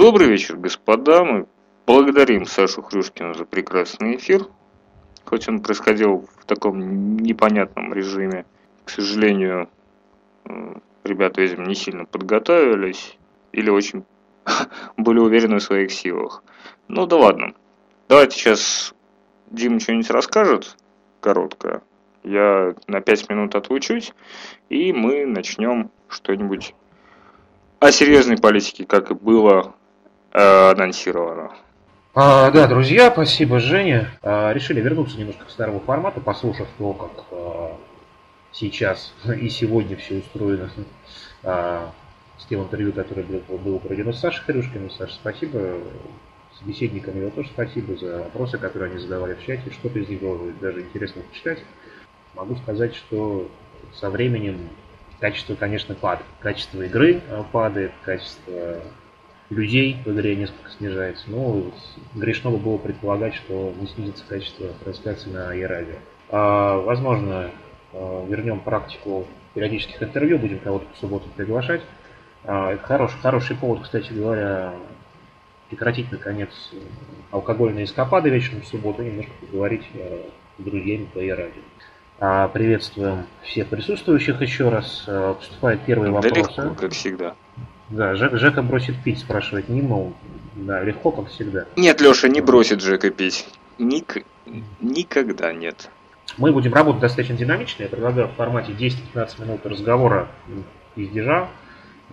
Добрый вечер, господа. Мы благодарим Сашу Хрюшкина за прекрасный эфир. Хоть он происходил в таком непонятном режиме. К сожалению, э, ребята, видимо, не сильно подготовились или очень были уверены в своих силах. Ну да ладно. Давайте сейчас Дима что-нибудь расскажет короткое. Я на 5 минут отлучусь, и мы начнем что-нибудь о серьезной политике, как и было э, анонсировано. А, да, друзья, спасибо, Женя. А, решили вернуться немножко к старому формату, послушав то, как а, сейчас и сегодня все устроено а, с тем интервью, которое было, было проведено с Сашей Хрюшкиным. Саша, спасибо. Собеседникам его тоже спасибо за вопросы, которые они задавали в чате. Что-то из них было даже интересно почитать. Могу сказать, что со временем Качество, конечно, падает. Качество игры э, падает, качество людей в игре несколько снижается. Но грешно бы было предполагать, что не снизится качество трансляции на e А, возможно, э, вернем практику периодических интервью, будем кого-то в субботу приглашать. А, это хороший, хороший повод, кстати говоря, прекратить, наконец, алкогольные эскапады вечером в субботу и немножко поговорить э, с друзьями по e а, приветствуем всех присутствующих еще раз. А, поступает первый вопрос. легко, как всегда. Да, Жек, Жека бросит пить, спрашивает Нима. Да, легко, как всегда. Нет, Леша, не бросит Жека пить. Ник... Никогда нет. Мы будем работать достаточно динамично. Я предлагаю в формате 10-15 минут разговора пиздежа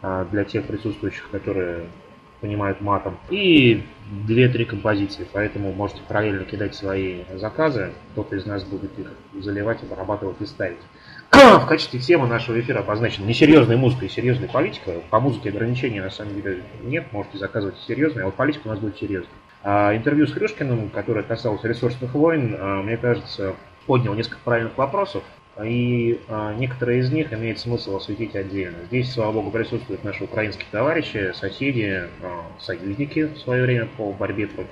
а, для тех присутствующих, которые понимают матом. И 2-3 композиции, поэтому можете параллельно кидать свои заказы. Кто-то из нас будет их заливать, обрабатывать и ставить. В качестве темы нашего эфира обозначена несерьезная музыка и серьезная политика. По музыке ограничений на самом деле нет, можете заказывать серьезные, а вот политика у нас будет серьезная. А интервью с Хрюшкиным, которое касалось ресурсных войн, а, мне кажется, поднял несколько правильных вопросов. И а, некоторые из них имеет смысл осветить отдельно. Здесь, слава богу, присутствуют наши украинские товарищи, соседи, союзники в свое время по борьбе против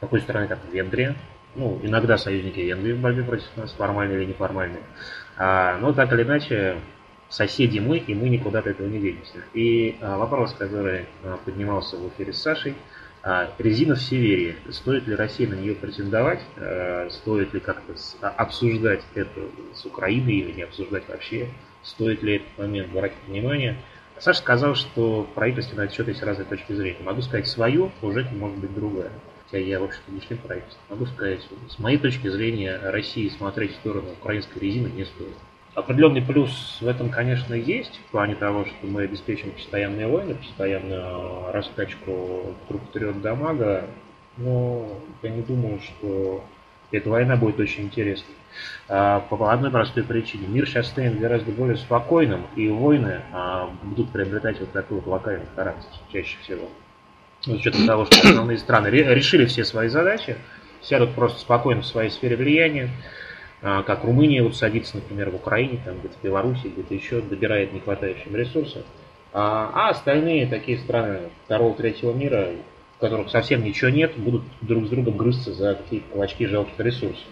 такой страны, как Венгрия. Ну, иногда союзники Венгрии в борьбе против нас, формальные или неформальные. А, но так или иначе, соседи мы, и мы никуда от этого не денемся. И а, вопрос, который а, поднимался в эфире с Сашей – резина в Северии. Стоит ли России на нее претендовать? Стоит ли как-то обсуждать это с Украиной или не обсуждать вообще? Стоит ли этот момент брать внимание? Саша сказал, что в правительстве на этот счет есть разные точки зрения. Могу сказать свою, уже может быть другая. Хотя я, в общем-то, не член правительства. Могу сказать, с моей точки зрения, России смотреть в сторону украинской резины не стоит. Определенный плюс в этом, конечно, есть, в плане того, что мы обеспечим постоянные войны, постоянную раскачку друг дамага, но я не думаю, что эта война будет очень интересной. А, по одной простой причине. Мир сейчас станет гораздо более спокойным, и войны а, будут приобретать вот такой вот локальный характер чаще всего. С учетом того, что основные страны решили все свои задачи, сядут просто спокойно в своей сфере влияния, а, как Румыния вот садится, например, в Украине, там где-то в Беларуси, где-то еще, добирает нехватающим ресурсов. А, а остальные такие страны второго, третьего мира, в которых совсем ничего нет, будут друг с другом грызться за какие-то жалких ресурсов.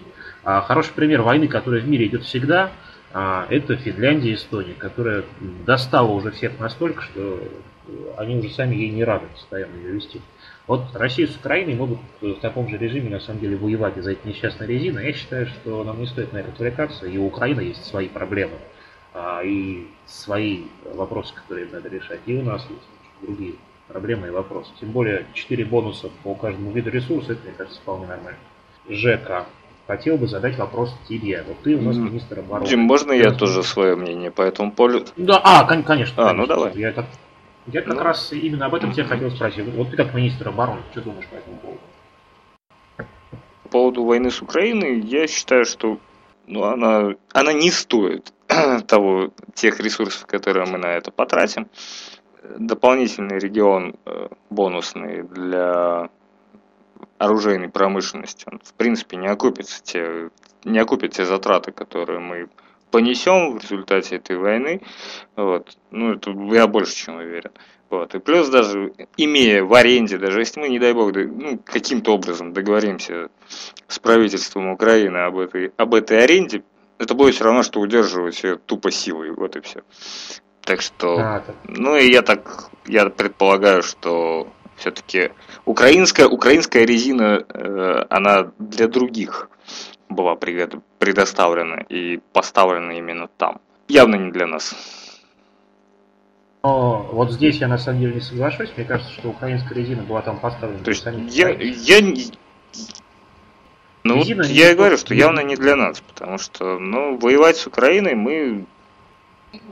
А хороший пример войны, которая в мире идет всегда, это Финляндия и Эстония, которая достала уже всех настолько, что они уже сами ей не рады постоянно ее вести. Вот Россия с Украиной могут в таком же режиме на самом деле воевать из-за этой несчастной резины. Я считаю, что нам не стоит на это отвлекаться. И у Украины есть свои проблемы а, и свои вопросы, которые надо решать. И у нас есть другие проблемы и вопросы. Тем более 4 бонуса по каждому виду ресурса, это, мне кажется, вполне нормально. Жека, хотел бы задать вопрос тебе. Вот ты у нас министр обороны. Дим, можно я тоже свое мнение по этому полю? Да, а, конечно. А, ну давай. Я так я как ну, раз именно об этом тебя хотел спросить. Вот ты как министр обороны, что думаешь по этому поводу? По поводу войны с Украиной, я считаю, что ну, она, она не стоит того, тех ресурсов, которые мы на это потратим. Дополнительный регион э, бонусный для оружейной промышленности, он в принципе не окупится те, не окупит те затраты, которые мы понесем в результате этой войны. Вот. Ну, это я больше чем уверен. Вот. И плюс даже имея в аренде, даже если мы, не дай бог, ну, каким-то образом договоримся с правительством Украины об этой, об этой аренде, это будет все равно, что удерживать ее тупо силой. Вот и все. Так что, а, ну и я так, я предполагаю, что Все-таки украинская, украинская резина, она для других была предоставлена и поставлена именно там. Явно не для нас. Но вот здесь я на самом деле не соглашусь. Мне кажется, что украинская резина была там поставлена. То есть я, я, ну, вот я и говорю, что явно не для нас, потому что, ну, воевать с Украиной мы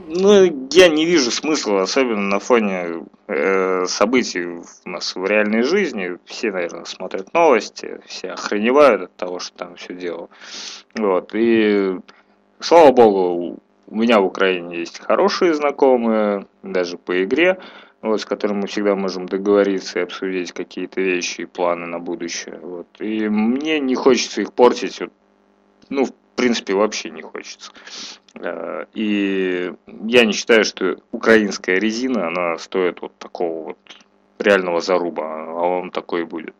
ну, я не вижу смысла, особенно на фоне э, событий у нас в реальной жизни. Все, наверное, смотрят новости, все охреневают от того, что там все дело. Вот. И слава богу, у меня в Украине есть хорошие знакомые, даже по игре, вот, с которыми мы всегда можем договориться и обсудить какие-то вещи и планы на будущее. Вот. И мне не хочется их портить, вот, ну, принципе, вообще не хочется. Э, и я не считаю, что украинская резина, она стоит вот такого вот реального заруба, а он такой и будет.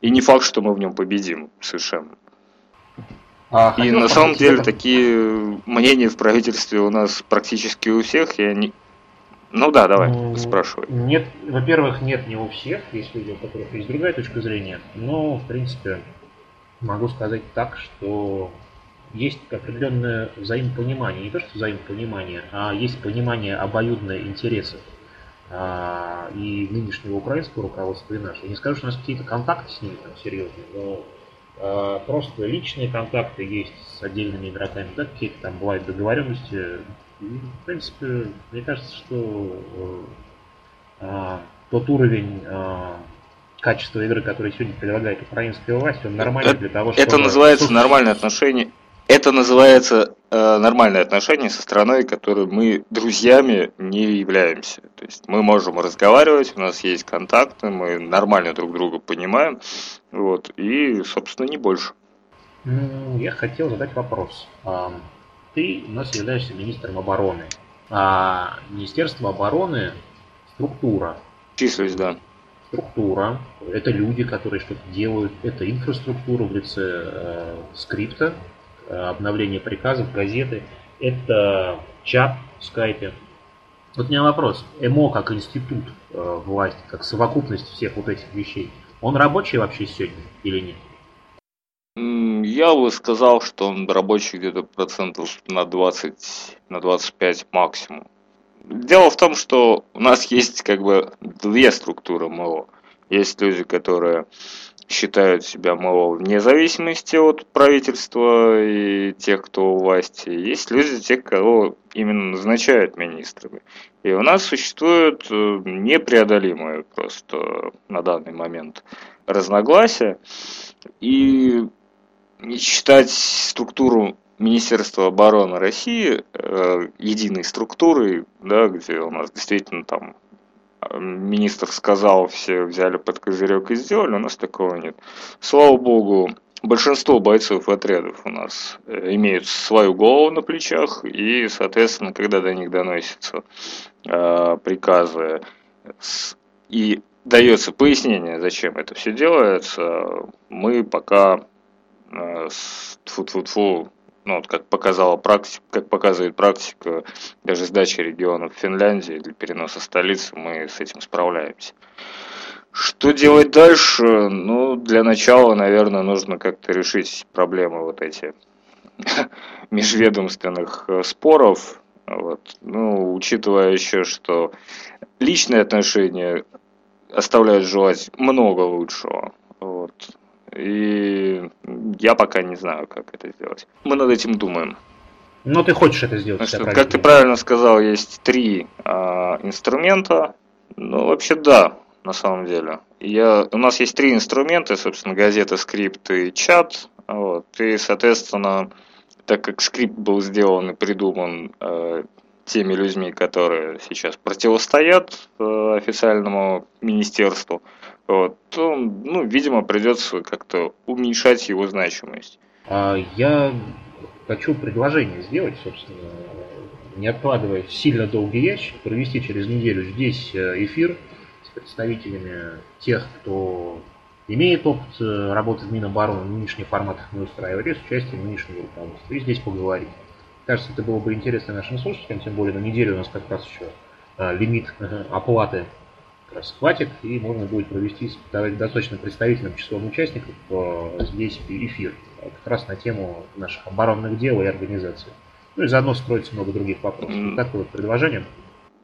И не факт, что мы в нем победим совершенно. А, и на самом деле это... такие мнения в правительстве у нас практически у всех. Я не... Ну да, давай, ну, спрашивай. Нет, во-первых, нет не у всех, есть люди, у которых есть другая точка зрения. Но, в принципе, могу сказать так, что есть определенное взаимопонимание, не то что взаимопонимание, а есть понимание обоюдных интересов а, и нынешнего украинского руководства и нашего. Не скажу, что у нас какие-то контакты с ними там серьезные, но а, просто личные контакты есть с отдельными игроками, да, какие-то там бывают договоренности. И, в принципе, мне кажется, что а, тот уровень а, качества игры, который сегодня предлагает украинская власть, он нормальный это, для того, чтобы... Это называется нормальное отношение это называется э, нормальное отношение со страной, которой мы друзьями не являемся. То есть мы можем разговаривать, у нас есть контакты, мы нормально друг друга понимаем, вот, и, собственно, не больше. Я хотел задать вопрос. Ты у нас являешься министром обороны. А Министерство обороны структура. Числюсь, да. Структура. Это люди, которые что-то делают. Это инфраструктура в лице э, скрипта, обновление приказов, газеты. Это чат в скайпе. Вот у меня вопрос. ЭМО как институт э, власти, как совокупность всех вот этих вещей, он рабочий вообще сегодня или нет? Я бы сказал, что он рабочий где-то процентов на 20, на 25 максимум. Дело в том, что у нас есть как бы две структуры МО. Есть люди, которые считают себя, мол, вне зависимости от правительства и тех, кто у власти. Есть люди, те, кого именно назначают министрами. И у нас существует э, непреодолимое просто на данный момент разногласия. И считать структуру Министерства обороны России э, единой структурой, да, где у нас действительно там министр сказал, все взяли под козырек и сделали, у нас такого нет. Слава богу, большинство бойцов отрядов у нас э, имеют свою голову на плечах, и, соответственно, когда до них доносятся э, приказы и дается пояснение, зачем это все делается, мы пока э, фу-фу-фу ну, вот как показала практика, как показывает практика, даже сдачи регионов Финляндии для переноса столицы мы с этим справляемся. Что делать дальше? Ну, для начала, наверное, нужно как-то решить проблемы вот эти межведомственных э, споров. Вот. Ну, учитывая еще, что личные отношения оставляют желать много лучшего. Вот. И я пока не знаю, как это сделать. Мы над этим думаем. Но ты хочешь это сделать. Что, как ты правильно сказал, есть три а, инструмента. Ну, вообще да, на самом деле. Я, у нас есть три инструмента, собственно, газета, скрипт и чат. Вот, и, соответственно, так как скрипт был сделан и придуман э, теми людьми, которые сейчас противостоят э, официальному министерству, вот, то, ну, видимо, придется как-то уменьшать его значимость. А я хочу предложение сделать, собственно, не откладывая сильно долгий ящик, провести через неделю здесь э, эфир с представителями тех, кто имеет опыт э, работы в Минобороны, в нынешних форматах не устраивает, и с участием нынешнего руководства. И здесь поговорить. Кажется, это было бы интересно нашим слушателям, тем более на неделю у нас как раз еще э, лимит оплаты как раз хватит, и можно будет провести с достаточно представительным числом участников здесь эфир, как раз на тему наших оборонных дел и организации. Ну и заодно строится много других вопросов. Mm. Такое вот предложение.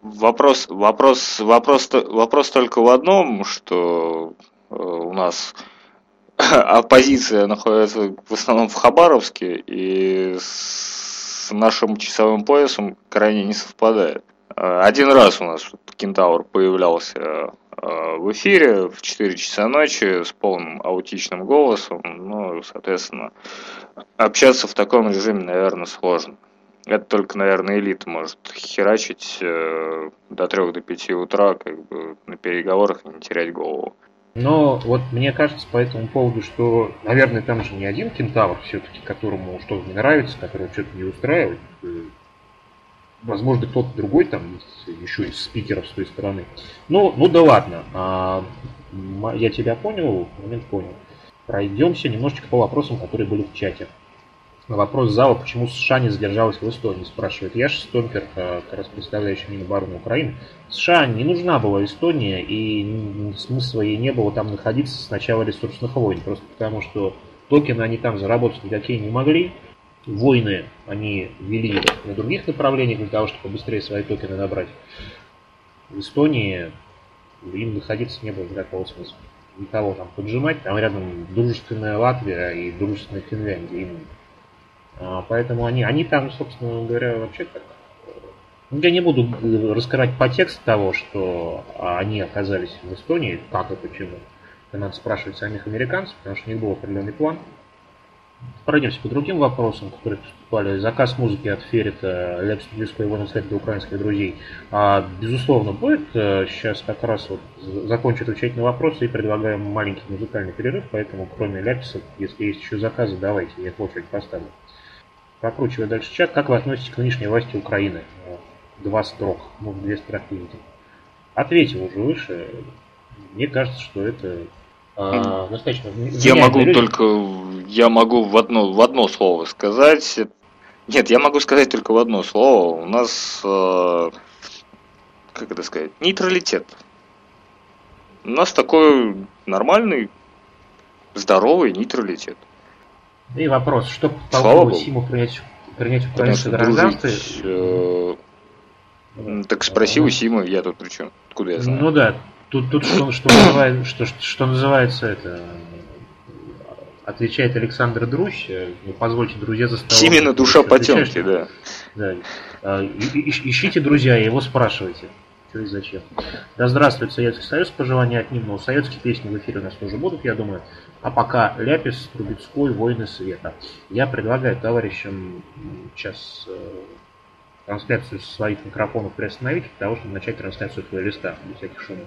Вопрос, вопрос, вопрос, вопрос только в одном, что э, у нас оппозиция находится в основном в Хабаровске и с нашим часовым поясом крайне не совпадает. Э, один раз у нас Кентавр появлялся э, в эфире в 4 часа ночи с полным аутичным голосом, ну, соответственно, общаться в таком режиме, наверное, сложно. Это только, наверное, элита может херачить э, до 3 до 5 утра, как бы на переговорах и не терять голову. Но вот мне кажется по этому поводу, что, наверное, там же не один кентавр все-таки, которому что-то не нравится, которого что-то не устраивает. Возможно, кто-то другой там еще из спикеров с той стороны. Ну, ну да ладно. А, я тебя понял, момент понял. Пройдемся немножечко по вопросам, которые были в чате. Вопрос зала, почему США не задержалась в Эстонии, спрашивает Яш Стомпер, э, как раз представляющий Минобороны Украины. США не нужна была Эстония, и смысла ей не было там находиться с начала ресурсных войн, просто потому что токены они там заработать никакие не могли. Войны они вели на других направлениях для того, чтобы быстрее свои токены набрать. В Эстонии им находиться не было никакого смысла. Никого там поджимать, там рядом дружественная Латвия и дружественная Финляндия. Им а, поэтому они, они там, собственно говоря, вообще как... Ну, я не буду раскрывать по тексту того, что они оказались в Эстонии, как и почему. Это надо спрашивать самих американцев, потому что у них был определенный план. Пройдемся по другим вопросам, которые поступали. Заказ музыки от Феррита, Лепс близкого его наследия для украинских друзей. А, безусловно, будет. Сейчас как раз вот закончу отвечать на вопросы и предлагаем маленький музыкальный перерыв, поэтому кроме Ляписа, если есть еще заказы, давайте, я их в очередь поставлю. Прокручивая дальше чат, как вы относитесь к нынешней власти Украины? Два строк, может две строки. Ответил уже выше. Мне кажется, что это а, достаточно. Я могу люди. только, я могу в одно, в одно слово сказать. Нет, я могу сказать только в одно слово. У нас, э, как это сказать, нейтралитет. У нас такой нормальный, здоровый нейтралитет. И вопрос, что толкнуло Симу принять, принять украинское гражданство? Э, так спроси у Симы, я тут при чем? Откуда я знаю? Ну да, тут, тут что, что, называет, что, что называется это отвечает Александр Друщ, э, ну, позвольте, друзья, за столом. Именно душа потемки, да. да. А, ищите друзья, его спрашивайте. Что и зачем. Да здравствует Советский Союз, пожелания от но советские песни в эфире у нас тоже будут, я думаю. А пока Ляпис, Трубецкой, Войны Света. Я предлагаю товарищам сейчас э, трансляцию своих микрофонов приостановить, для того, чтобы начать трансляцию плейлиста без всяких шумов.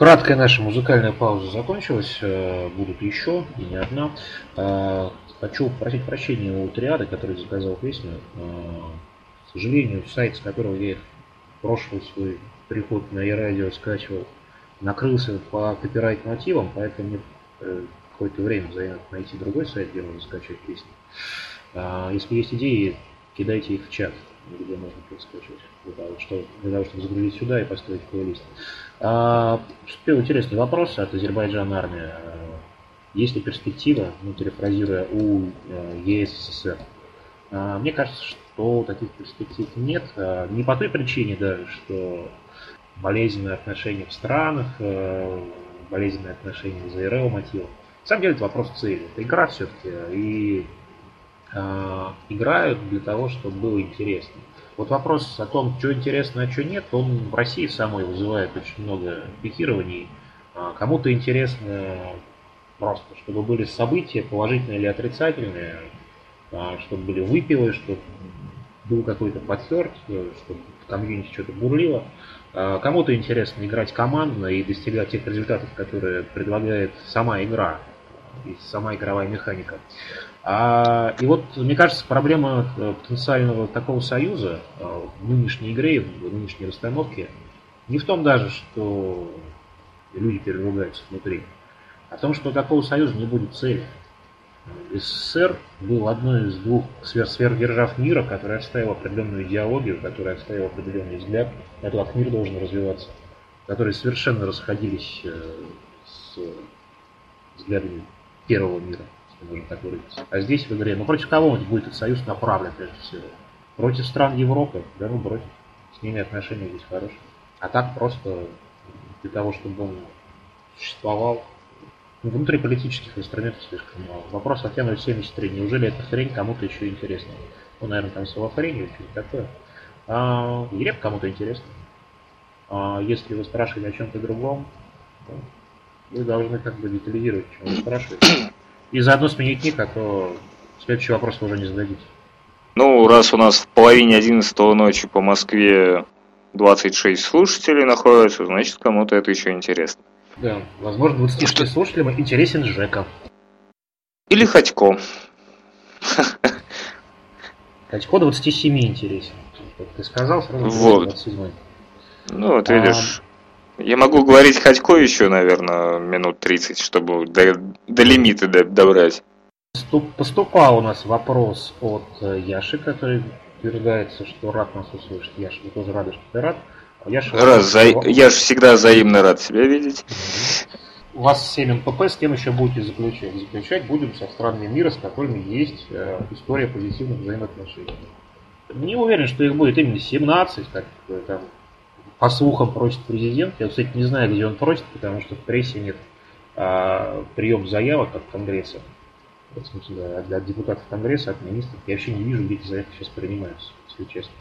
Краткая наша музыкальная пауза закончилась, э, будут еще, и не одна. Э, хочу попросить прощения у Триады, который заказал песню. Э, к сожалению, сайт, с которого я прошлый свой приход на e-радио скачивал, накрылся по копирайт мотивам, поэтому мне какое-то время займет найти другой сайт, где можно скачать песни. Если есть идеи, кидайте их в чат, где можно скачивать, для того, чтобы, для того, чтобы загрузить сюда и поставить плейлист. А, поступил интересный вопрос от Азербайджана армии. Есть ли перспектива, ну, перефразируя, у э, ЕССР? А, мне кажется, что таких перспектив нет. А, не по той причине, да, что болезненные отношения в странах, э, болезненные отношения за РЛ мотивов. На самом деле это вопрос цели. Это игра все-таки. И играют для того, чтобы было интересно. Вот вопрос о том, что интересно, а что нет, он в России самой вызывает очень много пикирований. А кому-то интересно просто, чтобы были события, положительные или отрицательные, а чтобы были выпилы, чтобы был какой-то подтерт, чтобы в комьюнити что-то бурлило. Кому-то интересно играть командно и достигать тех результатов, которые предлагает сама игра и сама игровая механика. А, и вот, мне кажется, проблема э, потенциального такого союза э, в нынешней игре, в нынешней расстановке Не в том даже, что люди переругаются внутри, а в том, что такого союза не будет цели. СССР был одной из двух сфер, сфер держав мира, которая оставила определенную идеологию, которая оставила определенный взгляд на то, как мир должен развиваться, которые совершенно расходились э, с взглядами первого мира, можно так выразиться. А здесь в игре, ну против кого будет этот союз направлен прежде всего? Против стран Европы, да ну против. С ними отношения здесь хорошие. А так просто для того, чтобы он существовал, внутриполитических инструментов слишком мало. Вопрос от номер 73. Неужели эта хрень кому-то еще интересна? Ну, наверное, там солофрень или что-то такое. А, Ереп кому-то интересно. А если вы спрашиваете о чем-то другом, то вы должны как бы детализировать, чем вы спрашиваете. И заодно сменить ник, а то следующий вопрос вы уже не зададите. Ну, раз у нас в половине одиннадцатого ночи по Москве 26 слушателей находится, значит, кому-то это еще интересно. Да, возможно, 26 слушателям интересен Жека. Или Ходько. Ходько 27 интересен. Как ты сказал, сразу вот. 27. Ну, вот видишь, а... я могу говорить Ходько еще, наверное, минут 30, чтобы до, до лимита добрать. Поступал у нас вопрос от э, Яши, который утверждается, что рад нас услышать. Яша, мы тоже рады, что ты рад. Я же, Раз, за... я же всегда взаимно рад себя видеть. У вас 7 МПП, с кем еще будете заключать? Заключать будем со странами мира, с которыми есть э, история позитивных взаимоотношений. Не уверен, что их будет именно 17, как э, там по слухам просит президент. Я, кстати, не знаю, где он просит, потому что в прессе нет а, прием заявок от Конгресса. В смысле, для депутатов Конгресса, от министров. Я вообще не вижу, где эти заявки сейчас принимаются, если честно.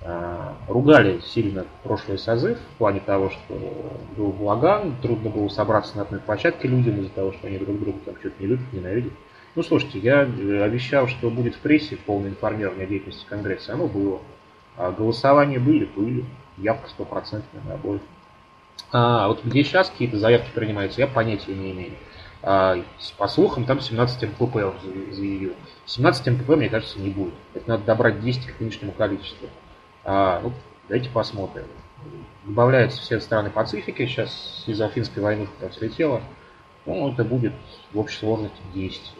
А, ругали сильно прошлый созыв в плане того, что был благан, трудно было собраться на одной площадке людям из-за того, что они друг друга там что-то не любят, ненавидят. Ну, слушайте, я э, обещал, что будет в прессе полное информирование о деятельности Конгресса. Оно было. А голосования были, были. Явка стопроцентная на обоих. А вот где сейчас какие-то заявки принимаются, я понятия не имею. А, по слухам, там 17 МПП он заявил. 17 МПП, мне кажется, не будет. Это надо добрать 10 к нынешнему количеству. А, ну, давайте посмотрим. Добавляются все страны Пацифики. Сейчас из-за финской войны там слетело. Ну, это будет в общей сложности 10.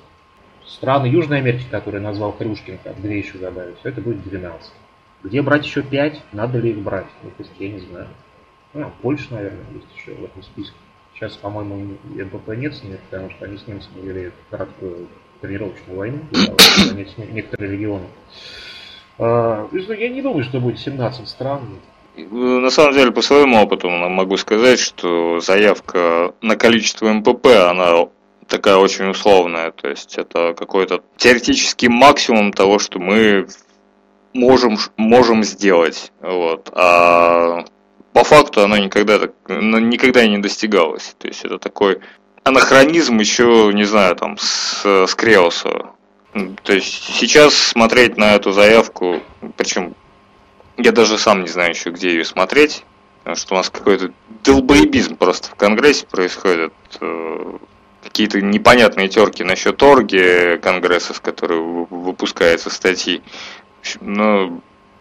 Страны Южной Америки, которые назвал Хрюшкин, как две еще добавить, это будет 12. Где брать еще 5? Надо ли их брать? Ну, то есть, я не знаю. Ну, Польша, наверное, есть еще в этом списке. Сейчас, по-моему, МПП нет с ними, потому что они с немцами вели краткую тренировочную войну, занять некоторые регионы. А, я не думаю, что будет 17 стран. На самом деле, по своему опыту могу сказать, что заявка на количество МПП, она такая очень условная. То есть это какой-то теоретический максимум того, что мы можем, можем сделать. Вот. А по факту она никогда, так, никогда не достигалась. То есть это такой анахронизм еще, не знаю, там, с, с Креоса. То есть сейчас смотреть на эту заявку, причем я даже сам не знаю еще, где ее смотреть, потому что у нас какой-то долбоебизм просто в Конгрессе происходит. Какие-то непонятные терки насчет орги Конгресса, с которой выпускаются статьи. Ну,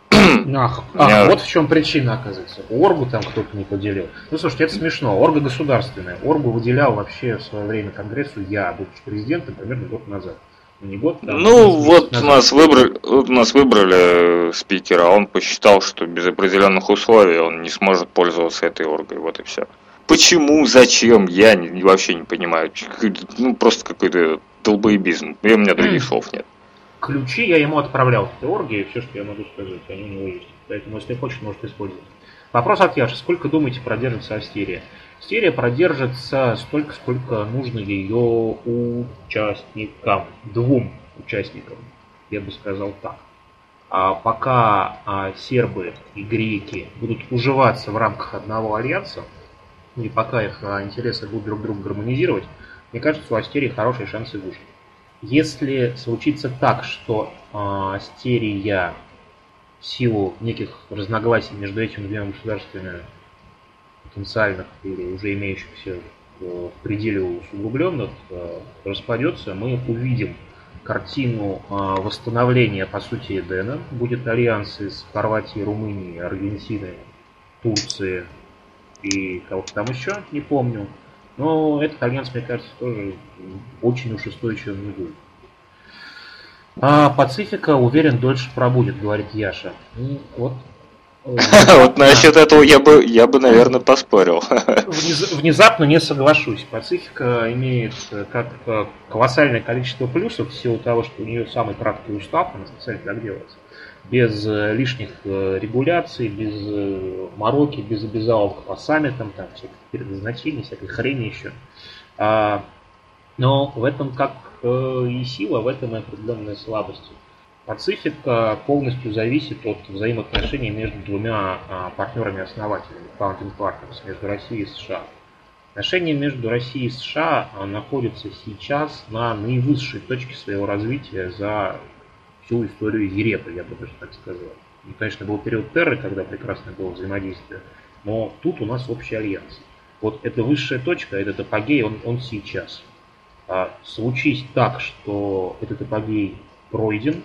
Ах, ах меня... вот в чем причина, оказывается. Оргу там кто-то не поделил. Ну, слушайте, это смешно. Орга государственная. Оргу выделял вообще в свое время Конгрессу я, будучи президентом, примерно год назад. Ну, не год, там, ну, вот назад. нас выбрали, вот нас выбрали спикера, а он посчитал, что без определенных условий он не сможет пользоваться этой оргой, вот и все. Почему, зачем, я не, вообще не понимаю. Ну, просто какой-то долбоебизм. И у меня других слов нет. Ключи я ему отправлял в этой орге, и все, что я могу сказать, они у него есть. Поэтому, если хочет, может использовать. Вопрос от Яши. Сколько, думаете, продержится Астерия? Серия продержится столько, сколько нужно ее участникам, двум участникам, я бы сказал так. А пока а, сербы и греки будут уживаться в рамках одного альянса, и пока их а, интересы будут друг друга гармонизировать, мне кажется, у Астерии хорошие шансы выжить. Если случится так, что а, Астерия в силу неких разногласий между этими двумя государствами потенциальных или уже имеющихся в пределе усугубленных э, распадется, мы увидим картину э, восстановления, по сути, Эдена. Будет альянс из Хорватии, Румынии, Аргентины, Турции, и кого-то там еще, не помню. Но этот альянс, мне кажется, тоже очень уж устойчивым не будет. А Пацифика, уверен, дольше пробудет, говорит Яша. И вот вот насчет этого я бы, я бы, наверное, поспорил. Внезапно не соглашусь. Пацифика имеет э, как э, колоссальное количество плюсов в силу того, что у нее самый краткий устав, она специально так делается. Без э, лишних регуляций, без мороки, без обязаловок по саммитам, там, всяких предназначений, всякой хрени еще. А, но в этом как и сила, в этом и определенная слабость. Пацифика полностью зависит от взаимоотношений между двумя а, партнерами-основателями, founding partners, между Россией и США. Отношения между Россией и США а, находятся сейчас на наивысшей точке своего развития за всю историю Ерепа, я бы даже так сказал. И, конечно, был период Терры, когда прекрасно было взаимодействие, но тут у нас общий альянс. Вот эта высшая точка, этот апогей, он, он сейчас. А, случись так, что этот апогей пройден,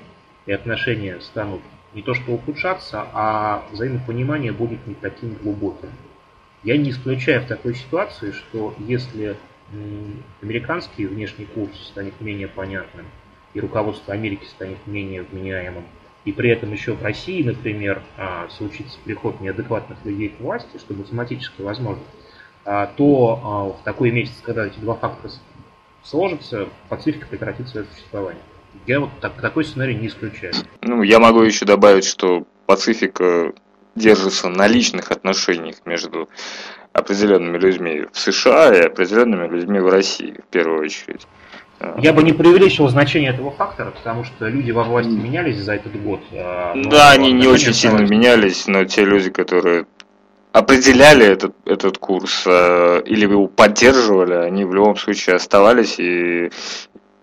и отношения станут не то что ухудшаться, а взаимопонимание будет не таким глубоким. Я не исключаю в такой ситуации, что если американский внешний курс станет менее понятным, и руководство Америки станет менее вменяемым, и при этом еще в России, например, а, случится приход неадекватных людей к власти, что математически возможно, а, то а, в такой месяц, когда эти два фактора сложатся, Пацифика прекратит свое существование. Я вот так, такой сценарий не исключаю. Ну, я могу еще добавить, что Пацифика держится на личных отношениях между определенными людьми в США и определенными людьми в России, в первую очередь. Я бы не преувеличивал значение этого фактора, потому что люди во власти менялись за этот год. А, да, они не очень сильно менялись, но те люди, которые определяли этот, этот курс э, или его поддерживали, они в любом случае оставались и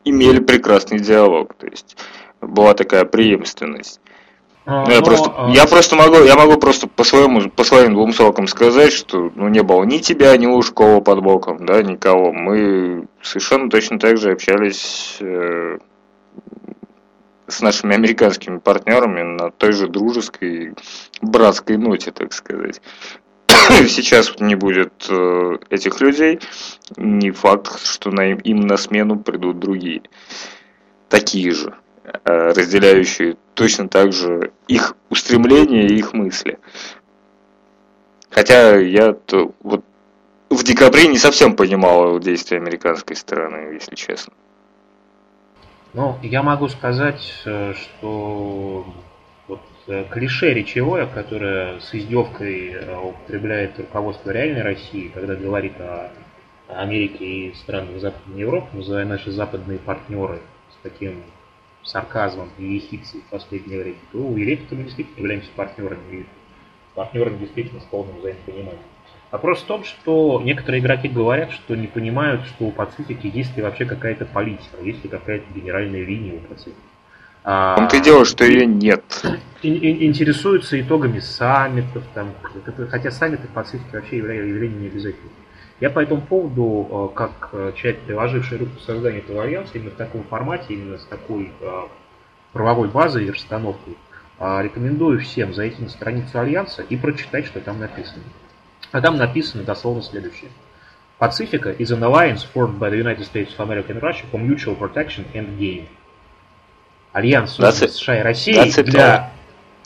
имели прекрасный диалог, то есть была такая преемственность. А, ну, я, но, просто, а... я просто могу, я могу просто по своему, по своим двум срокам сказать, что ну, не было ни тебя, ни Лужкова под боком, да, никого. Мы совершенно точно так же общались э, с нашими американскими партнерами на той же дружеской, братской ноте, так сказать. сейчас не будет э, этих людей, не факт, что на им, им на смену придут другие, такие же, разделяющие точно так же их устремления и их мысли. Хотя я то, вот в декабре не совсем понимал действия американской стороны, если честно. Ну, я могу сказать, э, что Э, клише речевое, которое с издевкой э, употребляет руководство реальной России, когда говорит о Америке и странах Западной Европы, называя наши западные партнеры с таким сарказмом и ехицей в последнее время, то у Елепита мы действительно являемся партнерами, и партнерами действительно с полным взаимопониманием. Вопрос в том, что некоторые игроки говорят, что не понимают, что у Пацифики есть ли вообще какая-то политика, есть ли какая-то генеральная линия у Пацифики. А, том ты дело, что ее нет. Интересуются итогами саммитов, там, хотя саммиты Пацифике вообще явлением не обязательно. Я по этому поводу, э, как э, человек, приложивший руку к созданию этого альянса, именно в таком формате, именно с такой э, правовой базой и расстановкой, рекомендую всем зайти на страницу альянса и прочитать, что там написано. А там написано дословно следующее. Pacifica is an alliance formed by the United States of America and Russia for mutual protection and gain. Альянс США и России для,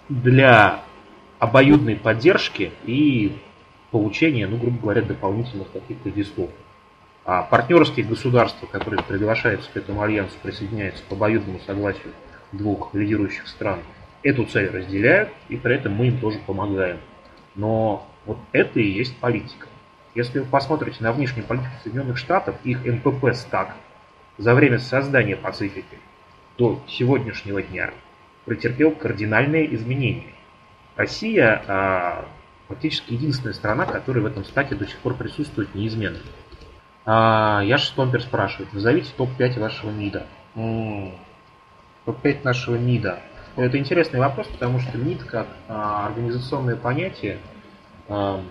для обоюдной поддержки и получения, ну, грубо говоря, дополнительных каких-то весов. А партнерские государства, которые приглашаются к этому альянсу, присоединяются по обоюдному согласию двух лидирующих стран, эту цель разделяют, и при этом мы им тоже помогаем. Но вот это и есть политика. Если вы посмотрите на внешнюю политику Соединенных Штатов, их MPP stack за время создания Пацифики до сегодняшнего дня претерпел кардинальные изменения. Россия а, фактически единственная страна, которая в этом стаке до сих пор присутствует неизменно. А, Яша Стомпер спрашивает, назовите топ-5 вашего МИДа. Топ-5 нашего МИДа. Это интересный вопрос, потому что МИД как а, организационное понятие а,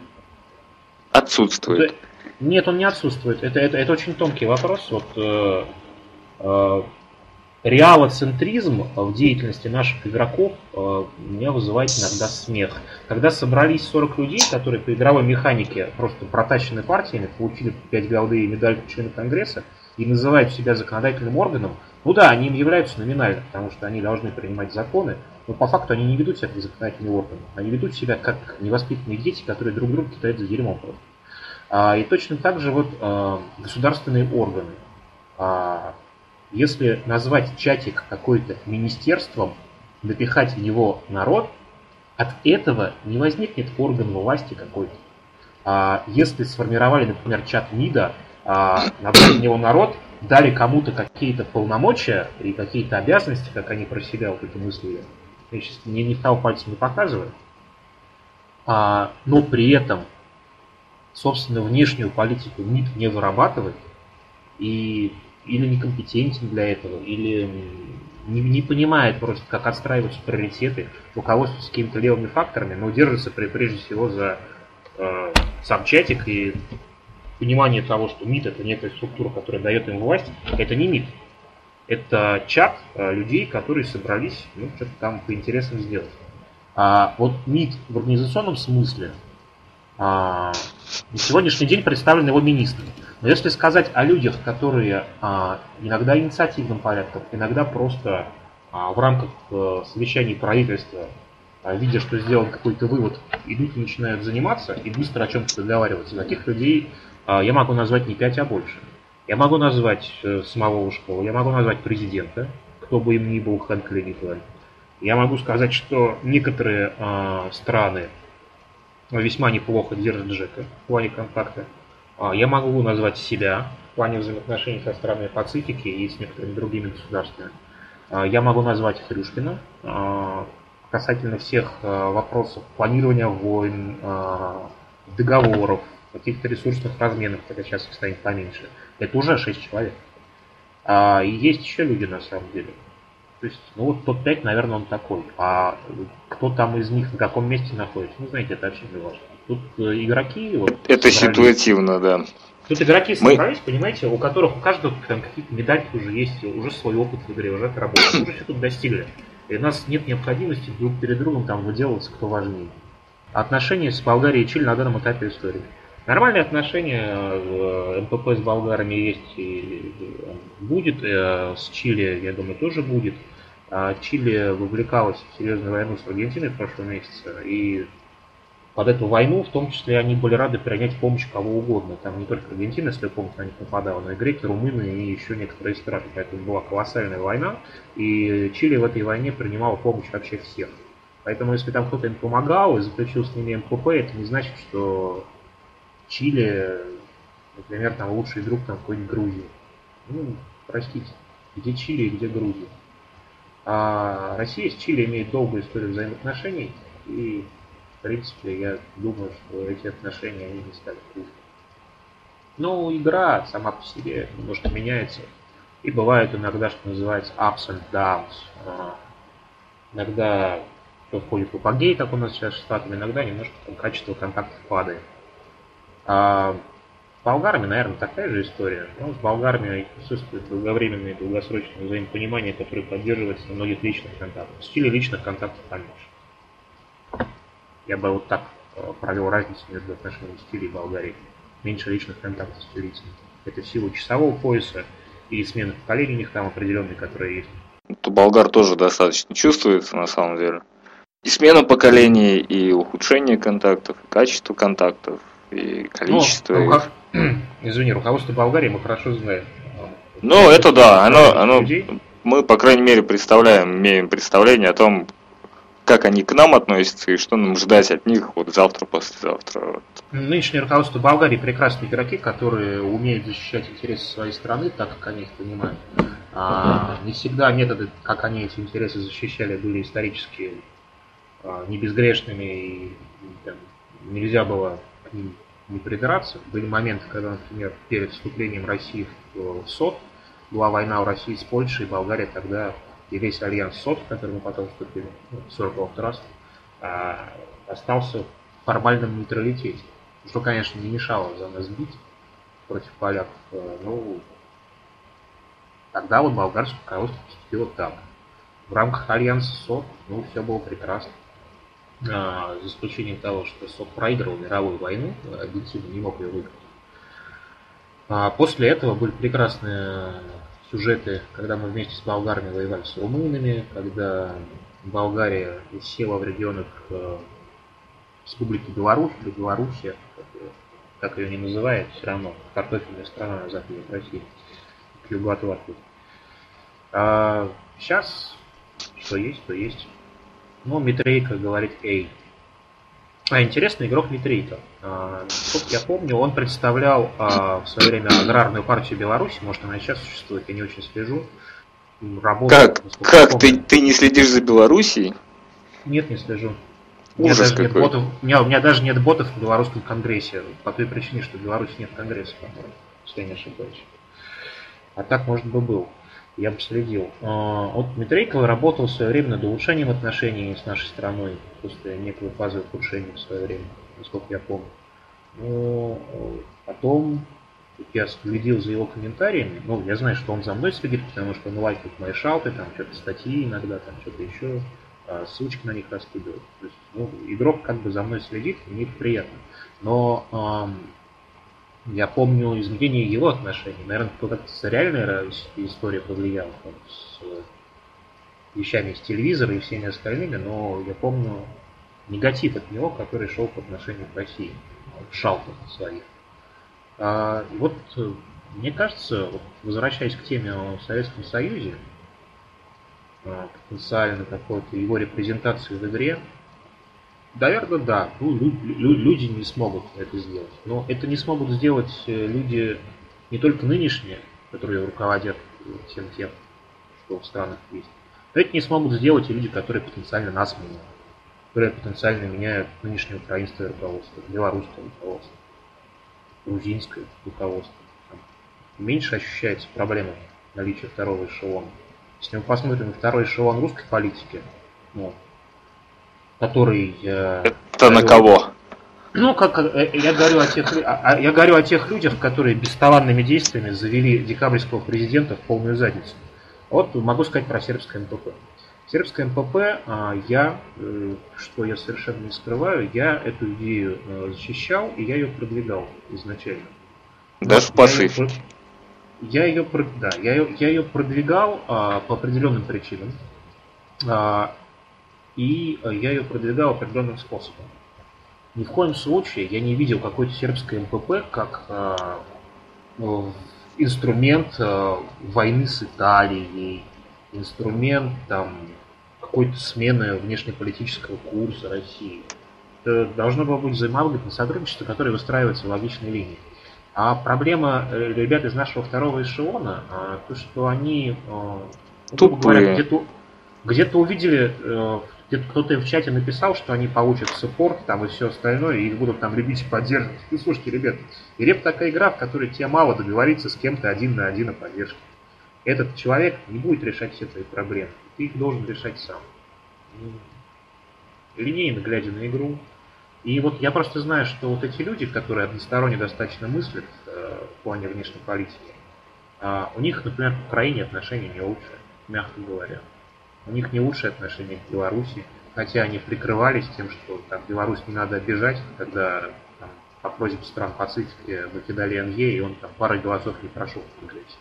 отсутствует. Это, нет, он не отсутствует. Это, это, это очень тонкий вопрос. Вот, э, э, реалоцентризм в деятельности наших игроков э, меня вызывает иногда смех. Когда собрались 40 людей, которые по игровой механике просто протащены партиями, получили 5 голды и медаль члена Конгресса, и называют себя законодательным органом, ну да, они им являются номинально, потому что они должны принимать законы, но по факту они не ведут себя как законодательный орган. Они ведут себя как невоспитанные дети, которые друг друга кидают за дерьмом просто. А, и точно так же вот а, государственные органы. А, если назвать чатик какой-то министерством, напихать в него народ, от этого не возникнет орган власти какой-то. А если сформировали, например, чат МИДа, а, набрали в него народ, дали кому-то какие-то полномочия и какие-то обязанности, как они про себя вот это мыслили, я сейчас не, не стал пальцем не показываю, а, но при этом, собственно, внешнюю политику МИД не вырабатывает и или некомпетентен для этого, или не, не понимает просто, как отстраиваются приоритеты, руководствуется какими-то левыми факторами, но держится при, прежде всего за э, сам чатик и понимание того, что МИД это некая структура, которая дает им власть, это не МИД. Это чат э, людей, которые собрались ну, что-то там по интересам сделать. А вот МИД в организационном смысле а, на сегодняшний день представлен его министром. Но если сказать о людях, которые а, иногда инициативным порядком, иногда просто а, в рамках а, совещаний правительства, а, видя, что сделан какой-то вывод, идут и начинают заниматься и быстро о чем-то договариваться, таких людей а, я могу назвать не 5, а больше. Я могу назвать э, самого Ушкова, я могу назвать президента, кто бы им ни был Хан Клинитон. Я могу сказать, что некоторые э, страны весьма неплохо держат Джека в плане контакта. Э, я могу назвать себя в плане взаимоотношений со странами Пацифики и с некоторыми другими государствами. Э, я могу назвать Хрюшкина э, касательно всех вопросов планирования войн, договоров, каких-то ресурсных разменов, хотя сейчас их станет поменьше. Это уже 6 человек. А, и есть еще люди на самом деле. То есть, ну вот топ-5, наверное, он такой. А кто там из них на каком месте находится, ну, знаете, это вообще не важно. Тут э, игроки... Вот, это собрались. ситуативно, да. Тут игроки собрались, Мы... понимаете, у которых у каждого там какие-то медальки уже есть, уже свой опыт в игре, уже отработали, уже все тут достигли. И у нас нет необходимости друг перед другом там выделываться, кто важнее. Отношения с Болгарией и Чили на данном этапе истории. Нормальные отношения в МПП с болгарами есть и будет. Э, с Чили, я думаю, тоже будет. А Чили вовлекалась в серьезную войну с Аргентиной в прошлом месяце. И под эту войну, в том числе, они были рады принять помощь кого угодно. Там не только Аргентина, если помню, на них нападала, но и греки, румыны и еще некоторые страны. Поэтому была колоссальная война. И Чили в этой войне принимала помощь вообще всех. Поэтому, если там кто-то им помогал и заключил с ними МПП, это не значит, что Чили, например, там лучший друг там какой-нибудь Грузии. Ну, простите, где Чили и где Грузия? А Россия с Чили имеет долгую историю взаимоотношений, и, принципе, я думаю, что эти отношения, они не стали хуже. Но игра сама по себе немножко меняется. И бывает иногда, что называется ups and downs. А, иногда то входит в апогей, как у нас сейчас в Штатах, иногда немножко там, качество контактов падает. А с болгарами, наверное, такая же история. Но с болгарами присутствует долговременное и долгосрочное взаимопонимание, которое поддерживается на многих личных контактах. В стиле личных контактов поменьше. Я бы вот так э, провел разницу между отношениями стиля и Болгарии. Меньше личных контактов с чилийцами. Это в силу часового пояса и смены поколений у них там определенные, которые есть. То болгар тоже достаточно чувствуется на самом деле. И смена поколений, и ухудшение контактов, и качество контактов, и количество. Ну, рукав... Извини, руководство Болгарии мы хорошо знаем. Ну, это да, оно, оно, мы, по крайней мере, представляем, имеем представление о том, как они к нам относятся и что нам ждать от них вот завтра, послезавтра. Вот. Нынешнее руководство Болгарии прекрасные игроки, которые умеют защищать интересы своей страны, так как они их понимают. А, не всегда методы, как они эти интересы защищали, были исторически а, не безгрешными и там, нельзя было к ним не придираться. Были моменты, когда, например, перед вступлением России в СОТ была война в России с Польшей, и Болгария тогда и весь альянс СОТ, в который мы потом вступили ну, в 40 раз, а, остался в формальном нейтралитете. Что, конечно, не мешало за нас бить против поляков. Э, ну, Тогда вот болгарское руководство поступило так. В рамках альянса СОК, ну, все было прекрасно. А, за исключением того, что СОК проигрывал мировую войну, объективно не мог ее выиграть. А после этого были прекрасные сюжеты, когда мы вместе с болгарами воевали с румынами, когда Болгария села в регионах э, Республики Беларусь или Белоруссия, как ее не называют, все равно картофельная страна на западе России, к югу от Латвии. А сейчас что есть, то есть. Ну, Митрейка говорит «Эй». А, интересный игрок Митрейка. А, я помню, он представлял а, в свое время аграрную партию Беларуси, может она сейчас существует, я не очень слежу. Работал, как? Как? Ты, ты не следишь за Белоруссией? Нет, не слежу. У меня, даже нет ботов, у, меня, у меня даже нет ботов в белорусском конгрессе. По той причине, что в Беларуси нет конгресса, если я не ошибаюсь. А так, может бы, был. Я бы следил. А, вот Митрейкова работал в свое время над улучшением отношений с нашей страной после некого фазы ухудшения в свое время, насколько я помню. Но потом я следил за его комментариями. Ну, я знаю, что он за мной следит, потому что он лайкает мои шалты, там что-то статьи иногда, там что-то еще. А, ссылочки на них раскидывают. То есть, ну, игрок как бы за мной следит, мне это приятно. Но я помню изменение его отношений. Наверное, кто-то с реальной история повлиял там, с вещами с телевизора и всеми остальными, но я помню негатив от него, который шел по отношению к России, в шалках своих. А, вот мне кажется, вот, возвращаясь к теме о Советском Союзе, а, потенциально какой-то его репрезентации в игре, наверное, да, ну, люди не смогут это сделать. Но это не смогут сделать э, люди не только нынешние, которые руководят всем тем, что в странах есть. Но это не смогут сделать и люди, которые потенциально нас меняют. Которые потенциально меняют нынешнее украинское руководство, белорусское руководство, грузинское руководство. Меньше ощущается проблема наличия второго эшелона. Если мы посмотрим на второй эшелон русской политики, ну, который... Э, Это на кого? Ну, как э, я говорю о тех, я говорю о тех людях, которые бесталанными действиями завели декабрьского президента в полную задницу. Вот могу сказать про сербское МПП. Сербское МПП, а, я, э, что я совершенно не скрываю, я эту идею защищал и я ее продвигал изначально. Даже в пассивке. Я ее, да, я ее, я ее продвигал а, по определенным причинам. А, и я ее продвигал определенным способом. Ни в коем случае я не видел какой-то сербской МПП как а, инструмент а, войны с Италией, инструмент там, какой-то смены внешнеполитического курса России. Это должно было быть взаимовыгодное сотрудничество, которое выстраивается в логичной линии. А проблема э, ребят из нашего второго эшелона, а, то, что они, ну, говоря, где-то где-то увидели, где-то кто-то в чате написал, что они получат саппорт там и все остальное, и их будут там любить и поддерживать. Ну, слушайте, ребят, и реп такая игра, в которой тебе мало договориться с кем-то один на один о поддержке. Этот человек не будет решать все твои проблемы. Ты их должен решать сам. Ну, линейно глядя на игру, и вот я просто знаю, что вот эти люди, которые односторонне достаточно мыслят э, в плане внешней политики, э, у них, например, к Украине отношения не лучшие, мягко говоря. У них не лучшие отношения к Беларуси, хотя они прикрывались тем, что там, Беларусь не надо обижать, когда там, по просьбе стран Пацифики выкидали НЕ, и он там парой голосов не прошел в Конгрессе.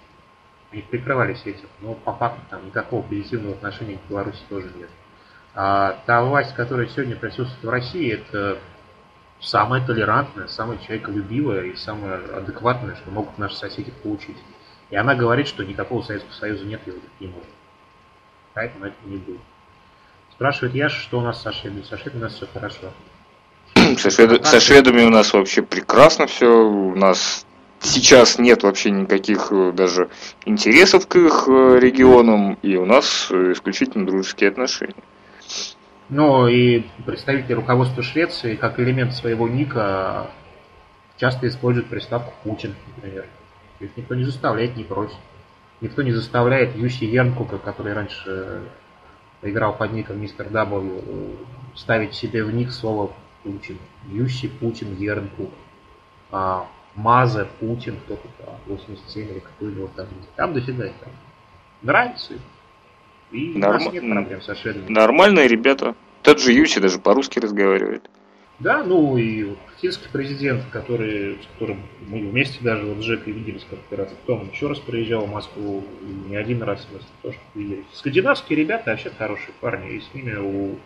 Они прикрывались этим, но по факту там никакого позитивного отношения к Беларуси тоже нет. А та власть, которая сегодня присутствует в России, это самое толерантное, самое человеколюбивое и самое адекватное, что могут наши соседи получить. И она говорит, что никакого Советского Союза нет и не может. Поэтому это не будет. Спрашивает Яш, что у нас со шведами. Со шведами у нас все хорошо. Со, швед... со шведами у нас вообще прекрасно все. У нас сейчас нет вообще никаких э, даже интересов к их э, регионам, и у нас исключительно дружеские отношения. Ну и представители руководства Швеции как элемент своего ника часто используют приставку Путин, например. Их никто не заставляет, не просит. Никто не заставляет Юси Ернкука, который раньше играл под ником Мистер W, ставить себе в ник слово Путин. Юси Путин Ернкук. А, Мазе Путин, кто-то там, 87 или какой-нибудь там. Там дофига там. нравится. И Норм... нет проблем со шведами. Нормальные ребята. Тот же Юси даже по-русски разговаривает. Да, ну и вот президент, который, с которым мы вместе даже вот с Жекой виделись как раз потом еще раз приезжал в Москву, не один раз мы тоже виделись. Скандинавские ребята вообще хорошие парни, и с ними у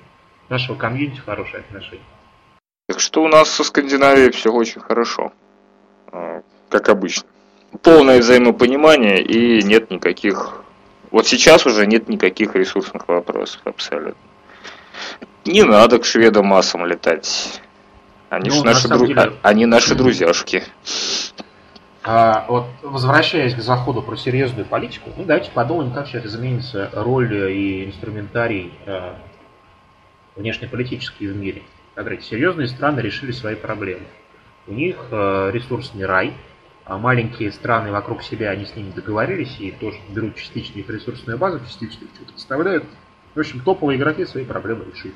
нашего комьюнити хорошие отношения. Так что у нас со Скандинавией все очень хорошо, а, как обычно. Полное взаимопонимание и нет никаких... Вот сейчас уже нет никаких ресурсных вопросов абсолютно. Не надо к шведам массам летать. Они ну, наши, дру... деле... Они наши друзьяшки. А, вот возвращаясь к заходу про серьезную политику, ну давайте подумаем, как сейчас изменится роль и инструментарий э, внешнеполитический в мире. Смотрите, серьезные страны решили свои проблемы. У них э, ресурсный рай, а маленькие страны вокруг себя, они с ними договорились и тоже берут частично их ресурсную базу, частично что-то поставляют. В общем, топовые игроки свои проблемы решили.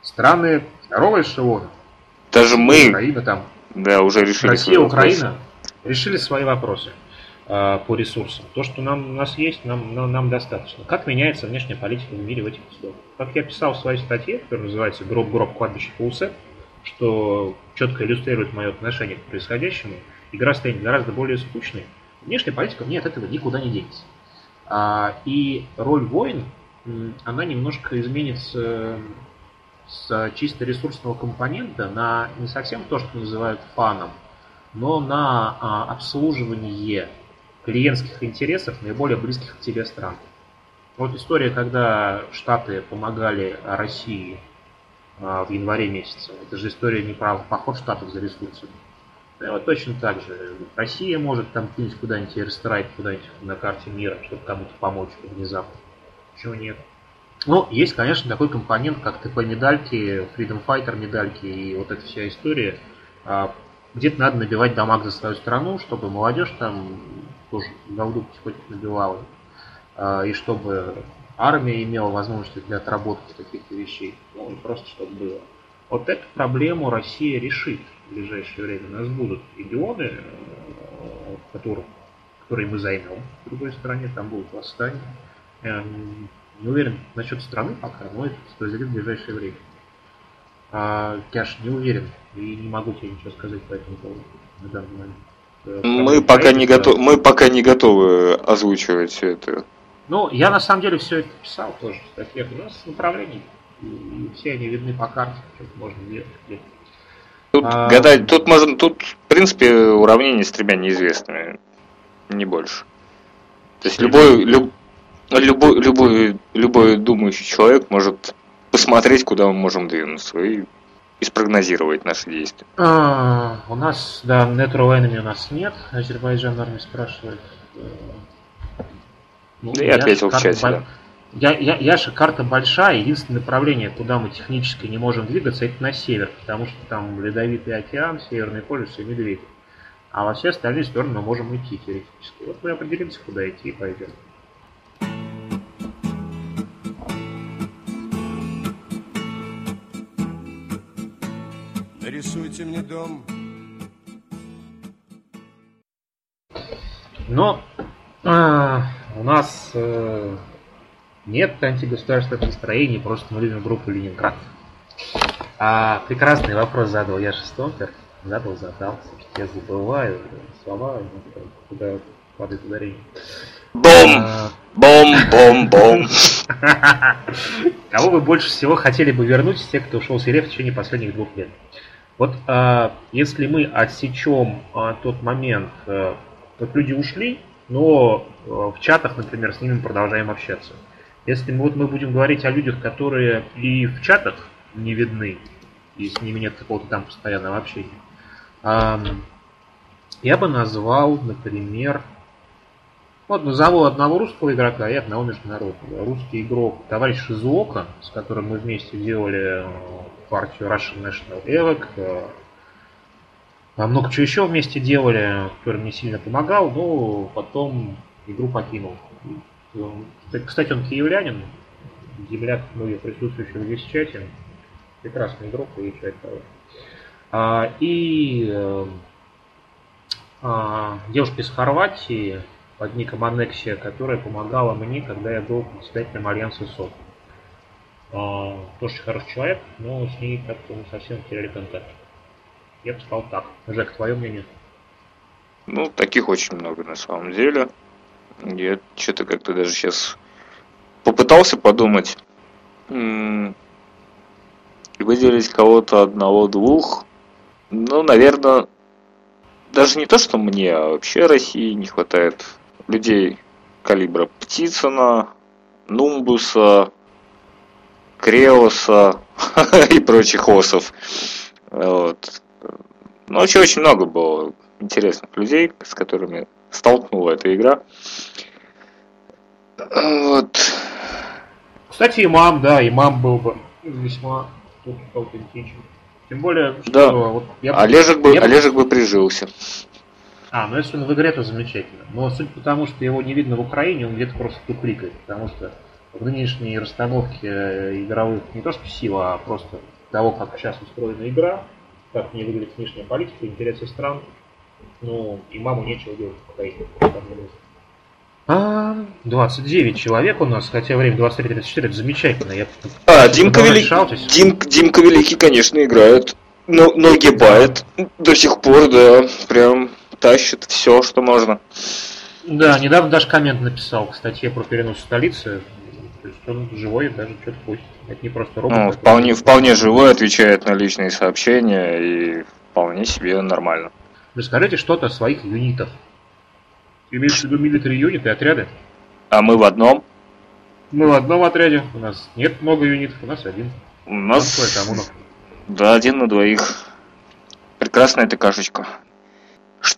Страны второго эшелона, даже мы, Украина там, да, уже решили Россия, свои Украина вопросы. решили свои вопросы э, по ресурсам. То, что нам, у нас есть, нам, нам, нам достаточно. Как меняется внешняя политика в мире в этих условиях? Как я писал в своей статье, которая называется «Гроб-гроб кладбище Паусет», что четко иллюстрирует мое отношение к происходящему, игра станет гораздо более скучной. Внешняя политика мне от этого никуда не денется. А, и роль войн, она немножко изменится с чисто ресурсного компонента на не совсем то, что называют фаном, но на а, обслуживание клиентских интересов наиболее близких к тебе стран. Вот история, когда Штаты помогали России а, в январе месяце. Это же история не про поход Штатов за ресурсами. И вот точно так же. Россия может там кинуть куда-нибудь Airstrike куда-нибудь на карте мира, чтобы кому-то помочь внезапно. Чего нет? Ну, есть, конечно, такой компонент, как ТП медальки, Freedom Fighter медальки и вот эта вся история. А, где-то надо набивать дамаг за свою страну, чтобы молодежь там тоже голду потихоньку набивала. А, и чтобы армия имела возможности для отработки каких-то вещей. Ну, и просто чтобы было. Вот эту проблему Россия решит в ближайшее время. У нас будут регионы, э, которые, которые мы займем в другой стране, там будут восстания. Не уверен насчет страны пока, но это произойдет в ближайшее время. А, Кяш, не уверен и не могу тебе ничего сказать по этому поводу на данный момент. Э, мы пока, не готов, мы пока не готовы озвучивать все это. Ну, я на самом деле все это писал тоже в статьях. У нас направлений. И все они видны по карте, что можно делать. Тут а... гадать, тут можно, тут, в принципе, уравнение с тремя неизвестными. Не больше. То есть любой, люб, любой, любой, любой думающий человек может посмотреть, куда мы можем двинуться и, и спрогнозировать наши действия. А, у нас, да, Natural Enemy у нас нет. Азербайджан армия спрашивает. Ну, да я ответил в чате, да. Я, я, Яша, карта большая, единственное направление, куда мы технически не можем двигаться, это на север, потому что там ледовитый океан, Северный полюс и медведь. А во все остальные стороны мы можем идти теоретически. Вот мы определимся, куда идти и пойдем. Нарисуйте мне дом. Но а, у нас э, нет антигосударственных настроений, просто мы любим группу Ленинград. А, прекрасный вопрос задал я Стомпер. Задал, задал. Я забываю слова, куда падает ударение. Бом! А... Бом, бом, бом. Кого вы больше всего хотели бы вернуть из тех, кто ушел с РФ в течение последних двух лет? Вот а, если мы отсечем а, тот момент, а, вот люди ушли, но а, в чатах, например, с ними продолжаем общаться. Если мы, вот мы будем говорить о людях, которые и в чатах не видны, и с ними нет какого-то там постоянного общения, а, я бы назвал, например, вот назову одного русского игрока и одного международного. Русский игрок товарищ Шизуока, с которым мы вместе делали партию Russian National Evoc. А много чего еще вместе делали, который мне сильно помогал, но потом игру покинул. Кстати, он киевлянин, земляк многих присутствующих здесь в чате. Прекрасный игрок и человек а, И э, а, девушка из Хорватии, под ником Аннексия, которая помогала мне, когда я был председателем Альянса СОП. А, тоже хороший человек, но с ней как-то совсем теряли контакт. Я бы сказал так. Жек, твое мнение? Ну, таких очень много на самом деле. Я что-то как-то даже сейчас попытался подумать. Выделить кого-то одного-двух. Ну, наверное, даже не то, что мне, а вообще России не хватает людей калибра Птицына, Нумбуса, Креоса и прочих осов. Вот. Ну, вообще очень много было интересных людей, с которыми столкнула эта игра. Вот. Кстати, имам, да, имам был бы весьма аутентичен. Тем более, что да. вот я Олежек, бы, я Олежек бы прижился. А, ну если он в игре, то замечательно. Но судя по тому, что его не видно в Украине, он где-то просто тупликает, потому что в нынешней расстановке э, игровых не то что сила, а просто того, как сейчас устроена игра, как не выглядит внешняя политика, интересы стран, ну, и маму нечего делать в Украине. А, 29 человек у нас, хотя время 23.34, это замечательно. Я а, Димка, Вели... Дим... Димка Великий, конечно, играет. Но, ноги бает до сих пор, да, прям тащит все, что можно. Да, недавно даже коммент написал к статье про перенос столицы. Он живой, даже что-то пусть. Это не просто робот. Ну, вполне, вполне живой, отвечает на личные сообщения и вполне себе нормально. Расскажите что-то о своих юнитах. Имеешь в виду милитари юниты, отряды? А мы в одном. Мы в одном отряде. У нас нет много юнитов, у нас один. У нас... Да, один на двоих. Прекрасная ты кашечка.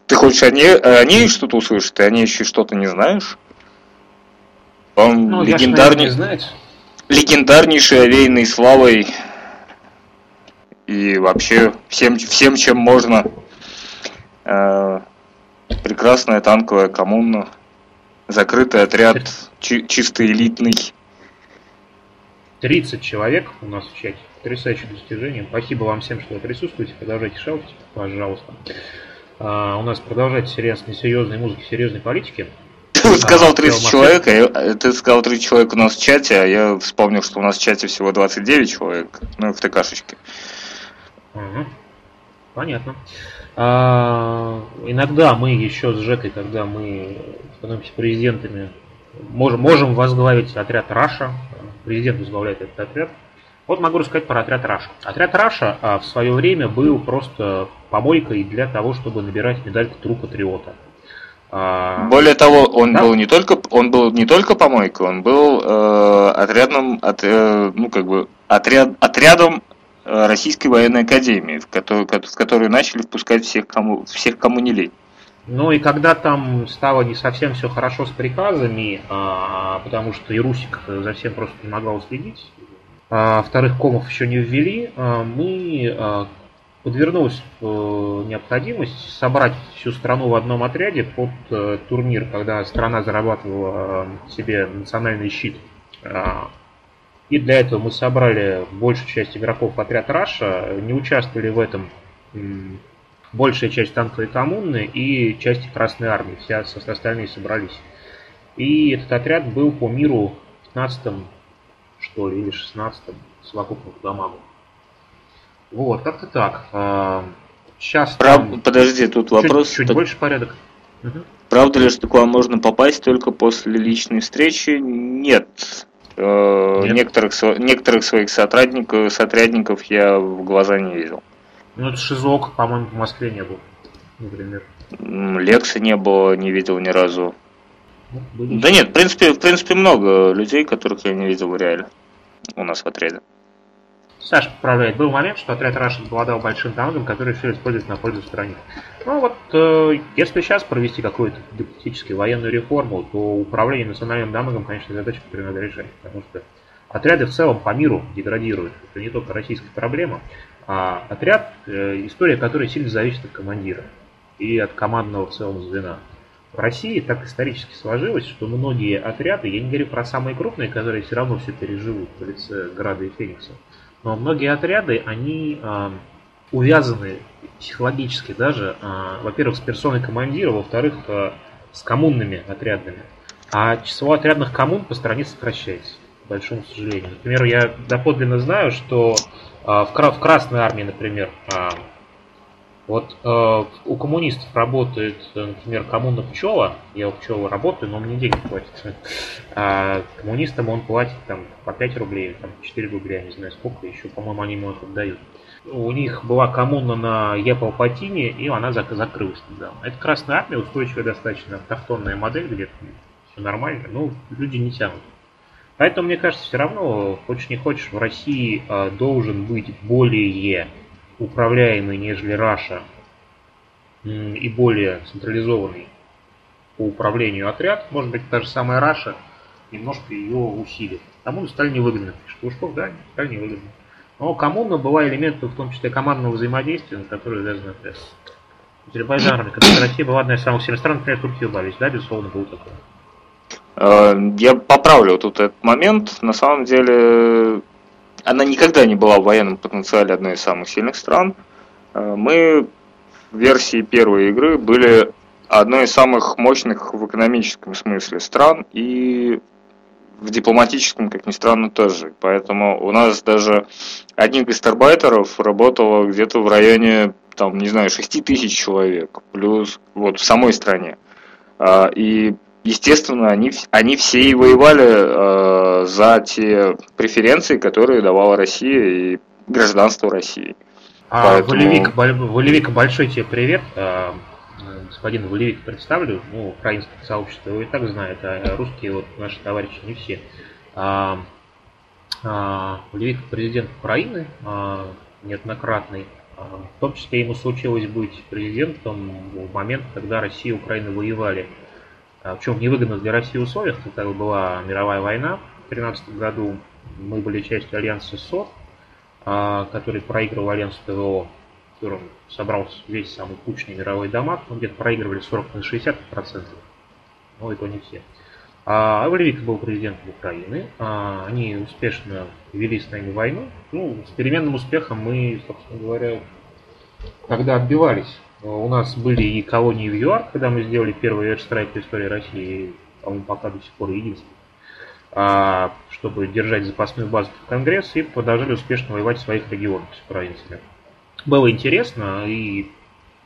Ты хочешь о ней, о ней что-то услышать? Ты о ней еще что-то не знаешь? Он ну, легендарный... легендарнейший, овеянный славой и вообще всем, всем чем можно. Э, прекрасная танковая коммуна, закрытый отряд, чи- чисто элитный. 30 человек у нас в чате. Потрясающее достижение. Спасибо вам всем, что вы присутствуете. Продолжайте шаутить, пожалуйста. А, у нас продолжается серьезной, серьезной музыки, серьезной политики. Ты сказал 30 человек, а ты сказал 30 человек у нас в чате, а я вспомнил, что у нас в чате всего 29 человек, ну, в ТКшечке. Угу. Понятно. А, иногда мы еще с Жекой, когда мы становимся президентами, можем, можем возглавить отряд Раша. Президент возглавляет этот отряд. Вот могу рассказать про отряд Раша. Отряд Раша а, в свое время был просто помойкой для того, чтобы набирать медальку True Patriot а. А, Более того, он да? был не только он был не только помойкой, он был э, отрядным от, э, ну как бы отряд отрядом Э, Российской военной академии, в которую, в которую начали впускать всех, кому, всех, кому не лень. Ну и когда там стало не совсем все хорошо с приказами, а, потому что и Русик за всем просто не могла следить, а, вторых комов еще не ввели, а, мы а, подвернулась а, необходимость собрать всю страну в одном отряде под а, турнир, когда страна зарабатывала а, себе национальный щит. А, и для этого мы собрали большую часть игроков отряд Раша. Не участвовали в этом большая часть танковой коммуны и части Красной Армии. Со остальные собрались. И этот отряд был по миру 15 что ли, или 16 совокупно по домам. Вот, как-то так. Сейчас Прав... там... Подожди, тут вопрос... Чуть, чуть больше порядок. Угу. Правда ли, что к вам можно попасть только после личной встречи? Нет. Э, некоторых, некоторых своих сотрудников, сотрудников я в глаза не видел. Ну, это Шизок, по-моему, в Москве не был, например. Лекса не было, не видел ни разу. Ну, да нет, в принципе, в принципе, много людей, которых я не видел в реале у нас в отряде. Саша поправляет. Был момент, что отряд Russian обладал большим танком, который все используется на пользу стране. Ну вот, э, если сейчас провести какую-то гипотетическую военную реформу, то управление национальным дамагом, конечно, задача, которую надо решать. Потому что отряды в целом по миру деградируют. Это не только российская проблема, а отряд, э, история которой сильно зависит от командира и от командного в целом звена. В России так исторически сложилось, что многие отряды, я не говорю про самые крупные, которые все равно все переживут в лице Града и Феникса, но многие отряды, они э, увязаны психологически даже, э, во-первых, с персоной командира, во-вторых, э, с коммунными отрядами. А число отрядных коммун по стране сокращается, к большому сожалению. Например, я доподлинно знаю, что а, в, Красной армии, например, а, вот э, у коммунистов работает, например, коммуна пчела. Я у пчелы работаю, но мне денег платит. А коммунистам он платит там по 5 рублей, там 4 рубля, не знаю сколько, еще, по-моему, они ему это дают. У них была коммуна на Епалпатине, и она зак- закрылась недавно. Это Красная Армия, устойчивая достаточно автохтонная модель, где все нормально, но люди не тянут. Поэтому, мне кажется, все равно, хочешь не хочешь, в России э, должен быть более управляемый, нежели Раша, и более централизованный по управлению отряд, может быть, та же самая Раша немножко ее усилит. Кому стали невыгодно, пишет Лужков, да, стали невыгодно. Но коммуна была элементом, в том числе командного взаимодействия, на которое завязан отряд. Азербайджан, когда Россия была одной из самых сильных стран, например, Турция убавились, да, безусловно, был такой. Э, я поправлю тут этот момент. На самом деле, она никогда не была в военном потенциале одной из самых сильных стран. Э, мы в версии первой игры были одной из самых мощных в экономическом смысле стран и в дипломатическом, как ни странно, тоже. Поэтому у нас даже одних гастарбайтеров работало где-то в районе, там, не знаю, 6 тысяч человек, плюс вот в самой стране. А, и естественно, они, они все и воевали э, за те преференции, которые давала Россия и гражданство России. А Поэтому... Валевик, Валевик, большой тебе привет. А, господин Валевик представлю, ну, украинское сообщество его и так знает, а русские вот наши товарищи не все. А, а, Валевик президент Украины, а, неоднократный. А, в том числе ему случилось быть президентом в момент, когда Россия и Украина воевали. А, в чем невыгодно для России условиях, когда была мировая война 2013 году, мы были частью альянса СОТ, а, который проигрывал альянсу ТВО, в котором собрался весь самый кучный мировой дамаг, мы где-то проигрывали 40 на 60 процентов, но это не все. А Авлевик был президентом Украины, а, они успешно вели с нами войну, ну, с переменным успехом мы, собственно говоря, когда отбивались. У нас были и колонии в ЮАР, когда мы сделали первый airstrike в истории России, по-моему, пока до сих пор единственный, а, чтобы держать запасную базу в Конгресс и продолжали успешно воевать в своих регионах с украинцами. Было интересно, и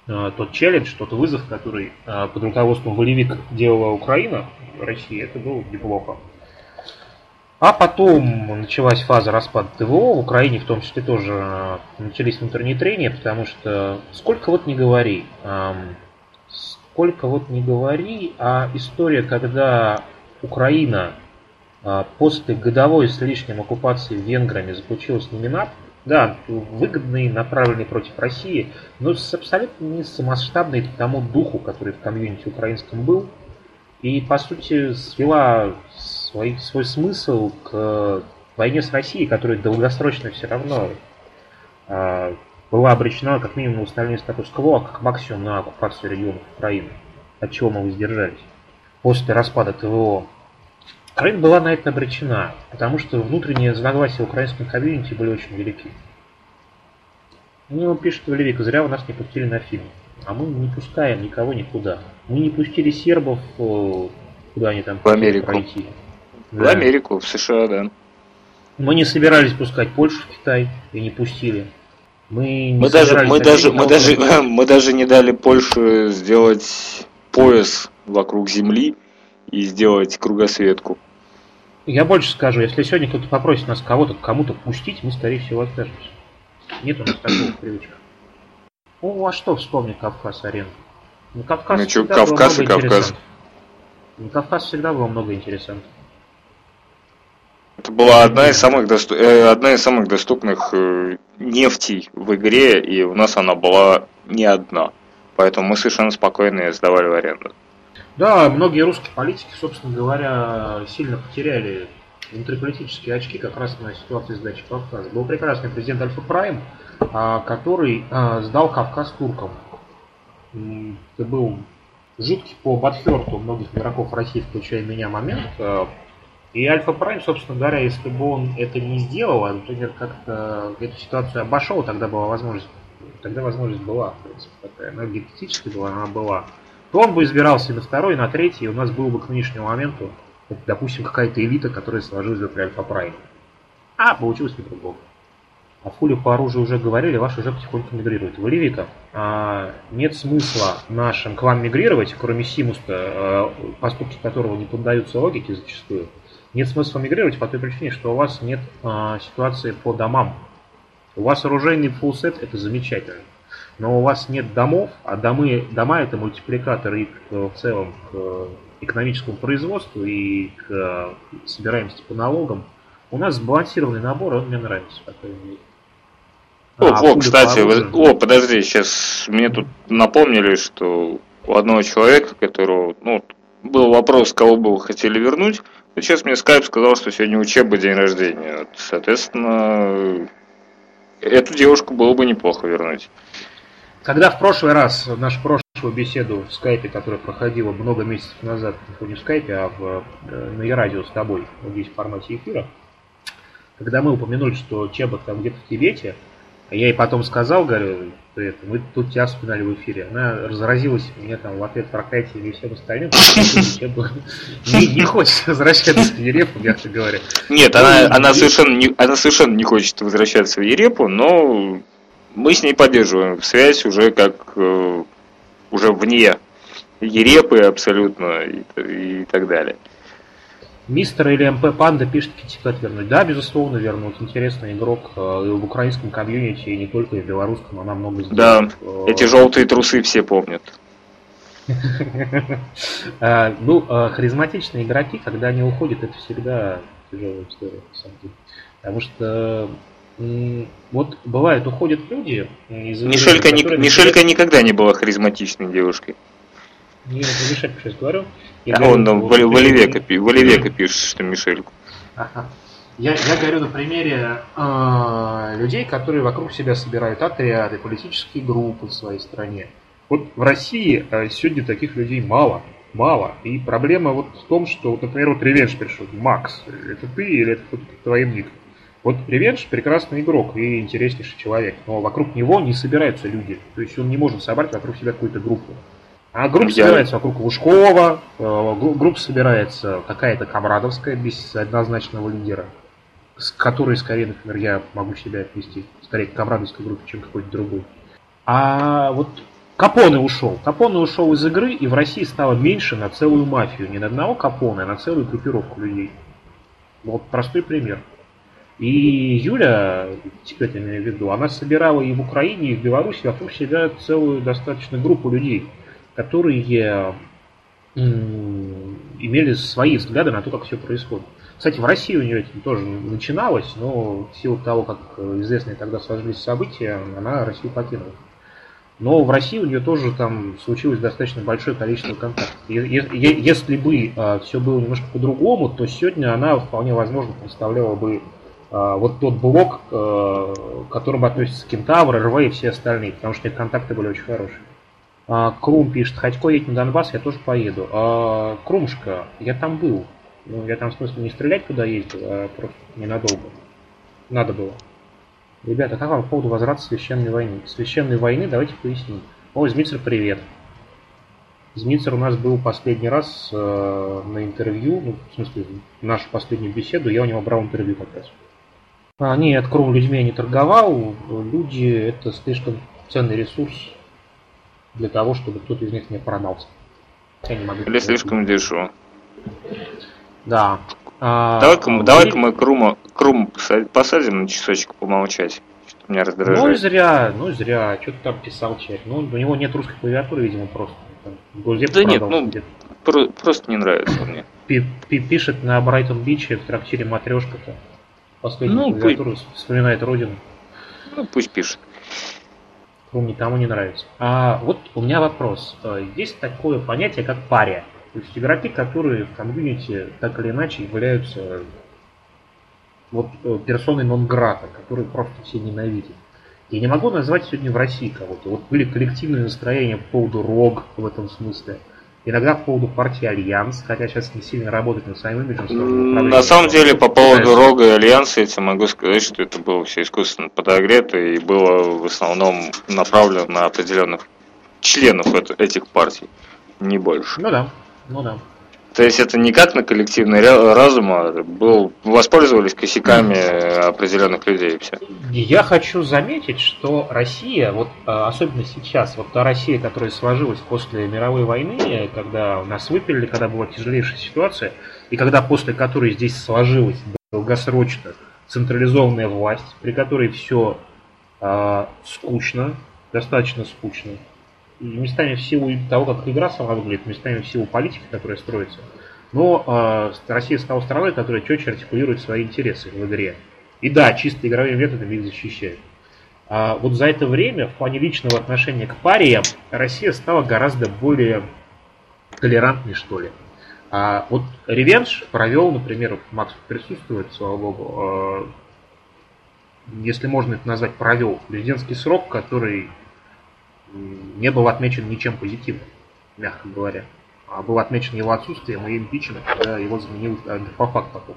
а, тот челлендж, тот вызов, который а, под руководством Волевик делала Украина, Россия, это было неплохо. А потом началась фаза распада ТВО, в Украине в том числе тоже начались внутренние трения, потому что сколько вот не говори, сколько вот не говори, а история, когда Украина а, после годовой с лишним оккупации венграми заключила с ними НАП, да, выгодный, направленный против России, но с абсолютно не самосштабный к тому духу, который в комьюнити украинском был, и, по сути, свела свой, свой смысл к войне с Россией, которая долгосрочно все равно э, была обречена как минимум на установление статус-кво, а как максимум на оккупацию регионов Украины, от чего мы воздержались. После распада ТВО Украина была на это обречена, потому что внутренние разногласия в украинском комьюнити были очень велики. Ну, пишет Валерий, зря вы нас не пустили на фильм. А мы не пускаем никого никуда. Мы не пустили сербов, э, куда они там в Америку. пройти. В да. Америку, в США, да. Мы не собирались пускать Польшу в Китай и не пустили. Мы, не мы даже, мы даже, мы даже, мы даже не дали Польше сделать пояс вокруг Земли и сделать кругосветку. Я больше скажу, если сегодня кто-то попросит нас кого-то кому-то пустить, мы, скорее всего, откажемся. Нет у нас такого привычка. О, а что вспомнить Кавказ-арену? Ну, Кавказ ну, что, Кавказ и Кавказ. На Кавказ всегда было много интересантов. Это была одна из самых, досту... Э, одна из самых доступных э, нефтей в игре, и у нас она была не одна. Поэтому мы совершенно спокойно сдавали в аренду. Да, многие русские политики, собственно говоря, сильно потеряли внутриполитические очки как раз на ситуации сдачи Кавказа. Был прекрасный президент Альфа Прайм, а, который а, сдал Кавказ туркам. Это был жуткий по Батферту многих игроков России, включая меня, момент. А, и Альфа Прайм, собственно говоря, если бы он это не сделал, а, например, как-то эту ситуацию обошел, тогда была возможность, тогда возможность была, в принципе, такая, гипотетически была, она была. То он бы избирался и на второй, и на третий, и у нас был бы к нынешнему моменту, допустим, какая-то элита, которая сложилась бы по правильному. А получилось не по-другому. О фуле по оружию уже говорили, ваш уже потихоньку мигрирует. Валерика, а, нет смысла нашим к вам мигрировать, кроме Симуста, а, поступки которого не поддаются логике зачастую. Нет смысла мигрировать по той причине, что у вас нет а, ситуации по домам. У вас оружейный фулсет, это замечательно. Но у вас нет домов, а домы, дома это мультипликаторы и к, в целом к экономическому производству и к собираемости по налогам. У нас сбалансированный набор, он мне нравится, по крайней мере. О, а, о кстати, вы, о, подожди, сейчас мне тут напомнили, что у одного человека, которого, ну, был вопрос, кого бы вы хотели вернуть, но сейчас мне скайп сказал, что сегодня учеба день рождения. Вот, соответственно, эту девушку было бы неплохо вернуть. Когда в прошлый раз, нашу прошлую беседу в скайпе, которая проходила много месяцев назад, не в скайпе, а в, э, на радио с тобой, вот здесь в формате эфира, когда мы упомянули, что Чеба там где-то в Тибете, я ей потом сказал, говорю, это, мы тут тебя вспоминали в эфире. Она разразилась мне там в ответ проклятием и всем остальным. Не, не хочет возвращаться в Ерепу, мягко говоря. Нет, она, она, совершенно не, она совершенно не хочет возвращаться в Ерепу, но мы с ней поддерживаем связь уже как э, уже вне Ерепы абсолютно и, и так далее. Мистер или МП Панда пишет Китикат вернуть. Да, безусловно, вернуть. Интересный игрок э, и в украинском комьюнити, и не только и в белорусском, она много сделала. Да, э, эти желтые трусы все помнят. Ну, харизматичные игроки, когда они уходят, это всегда тяжелая история, на самом деле. Потому что вот бывает, уходят люди из Мишелька, Мишелька никогда не была харизматичной девушкой. Не, это Мишелька сейчас говорю. Я а говорю, он там вот, Валивека, Валивека пишет, что Мишельку. Ага. Я, я говорю на примере э, людей, которые вокруг себя собирают отряды, политические группы в своей стране. Вот в России э, сегодня таких людей мало. Мало. И проблема вот в том, что, вот, например, вот Ревенш пришел. Макс, это ты или это кто-то твоим ником? Вот Ревенш прекрасный игрок и интереснейший человек, но вокруг него не собираются люди. То есть он не может собрать вокруг себя какую-то группу. А группа Я... собирается вокруг Лужкова, э, группа собирается какая-то комрадовская, без однозначного лидера, с которой, скорее, например, я могу себя отнести, скорее к комрадовской группе, чем какой-то другой. А вот Капоне ушел. Капоне ушел из игры, и в России стало меньше на целую мафию. Не на одного Капоне, а на целую группировку людей. Вот простой пример. И Юля, теперь я имею в виду, она собирала и в Украине, и в Беларуси вокруг себя целую достаточно группу людей – которые имели свои взгляды на то, как все происходит. Кстати, в России у нее это тоже начиналось, но в силу того, как известные тогда сложились события, она Россию покинула. Но в России у нее тоже там случилось достаточно большое количество контактов. Если бы а, все было немножко по-другому, то сегодня она вполне возможно представляла бы а, вот тот блок, а, к которому относятся Кентавр, РВ и все остальные, потому что эти контакты были очень хорошие. А, Крум пишет, Ходько едет на Донбасс, я тоже поеду. А, Крумушка, я там был. Ну, я там в смысле не стрелять туда ездил, а просто ненадолго. Надо было. Ребята, как вам по поводу возврата священной войны? Священной войны давайте поясним. О, Змитцер, привет. Змитцер у нас был последний раз э, на интервью, ну, в смысле, нашу последнюю беседу, я у него брал интервью как раз. А, нет, Крум людьми не торговал. Люди это слишком ценный ресурс, для того, чтобы кто-то из них не продался. Я не могу Или слишком дешево. Да. А, давай-ка, а, давай мы Крума, Крум посадим на часочек помолчать. Что меня раздражает. Ну зря, ну зря. Что-то там писал человек. Ну, у него нет русской клавиатуры, видимо, просто. да нет, ну, про- просто не нравится мне. Пишет на Брайтон Биче в трактире матрешка-то. Последнюю ну, клавиатуру пусть... вспоминает родину. Ну, пусть пишет кому никому не нравится. А вот у меня вопрос. Э, есть такое понятие, как пария. То есть игроки, которые в комьюнити так или иначе являются вот э, персоной нон-грата, которые просто все ненавидят. Я не могу назвать сегодня в России кого-то. Вот были коллективные настроения по поводу РОГ в этом смысле. Иногда по поводу партии Альянс, хотя сейчас не сильно работает над своим имиджем. На самом деле, по поводу Рога и Альянса, я тебе могу сказать, что это было все искусственно подогрето и было в основном направлено на определенных членов этих партий. не больше. Ну да, ну да. То есть это не как на коллективный разум, а был, воспользовались косяками определенных людей и все. Я хочу заметить, что Россия, вот а, особенно сейчас, вот та Россия, которая сложилась после мировой войны, когда нас выпили, когда была тяжелейшая ситуация, и когда после которой здесь сложилась долгосрочно централизованная власть, при которой все э, скучно, достаточно скучно, местами в силу того, как игра сама выглядит, местами в силу политики, которая строится. Но э, Россия стала страной, которая четче артикулирует свои интересы в игре. И да, чисто игровыми методами их защищает. А вот за это время в плане личного отношения к париям Россия стала гораздо более толерантной, что ли. А вот Ревенш провел, например, Макс присутствует, слава богу, а, если можно это назвать, провел президентский срок, который не был отмечен ничем позитивным, мягко говоря. А был отмечен его отсутствием и импичмент, когда его заменил по факту потом.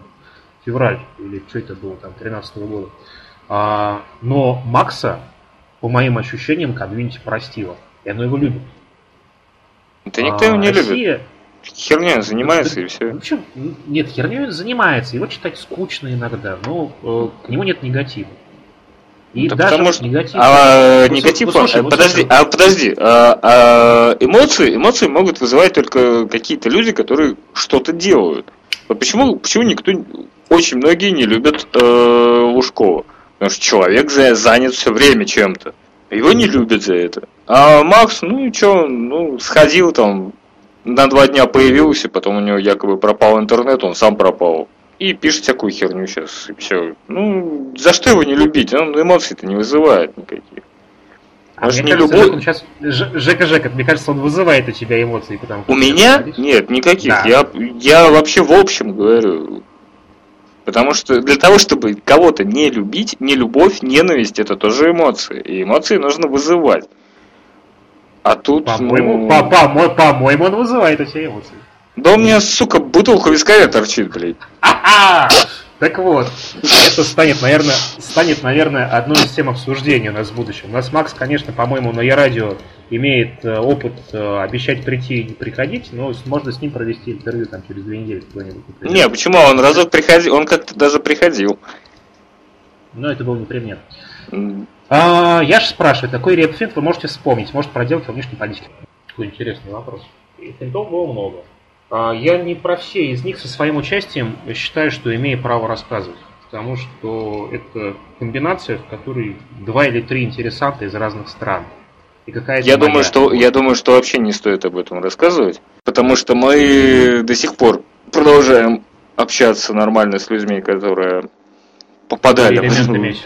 Февраль, или что это было, там, 13 -го года. А, но Макса, по моим ощущениям, комьюнити простила. И оно его любит. Да никто а, его не Россия... любит. Херня занимается и все. Почему? Нет, херней занимается. Его читать скучно иногда, но э, к нему нет негатива. И да даже потому что негатив. А, ну, негатив. Ну, слушай, вот подожди, а подожди. А, а, эмоции, эмоции могут вызывать только какие-то люди, которые что-то делают. Вот почему, почему никто, очень многие не любят э, Лужкова? Потому что человек занят все время чем-то. Его не любят за это. А Макс, ну и что, ну, сходил там, на два дня появился, потом у него якобы пропал интернет, он сам пропал. И пишет всякую херню сейчас, и все. Ну, за что его не любить? Он эмоций-то не вызывает никаких. А Может, мне не кажется, любой... сейчас... Жека, Жека, мне кажется, он вызывает у тебя эмоции. Потому у меня? Нет, никаких. Да. Я, я вообще в общем говорю. Потому что для того, чтобы кого-то не любить, не любовь, ненависть, это тоже эмоции. И эмоции нужно вызывать. А тут... По-моему, ну... по -по по-моему он вызывает эти эмоции. Да у меня, сука, бутылка вискаря торчит, блядь. Так вот, это станет, наверное, станет, наверное, одной из тем обсуждения у нас в будущем. У нас Макс, конечно, по-моему, на Ярадио имеет э, опыт э, обещать прийти и не приходить, но можно с ним провести интервью там через две недели кто-нибудь. Не, почему? Он разок приходил, он как-то даже приходил. Но это был не пример. А, я же спрашиваю, какой репфинт вы можете вспомнить? Может, проделать во внешней политике? Какой интересный вопрос. И финтов было много. А, я не про все из них со своим участием считаю, что имею право рассказывать. Потому что это комбинация, в которой два или три интересанта из разных стран. И какая я думаю, что я думаю, что вообще не стоит об этом рассказывать, потому что мы до сих пор продолжаем общаться нормально с людьми, которые попадали в,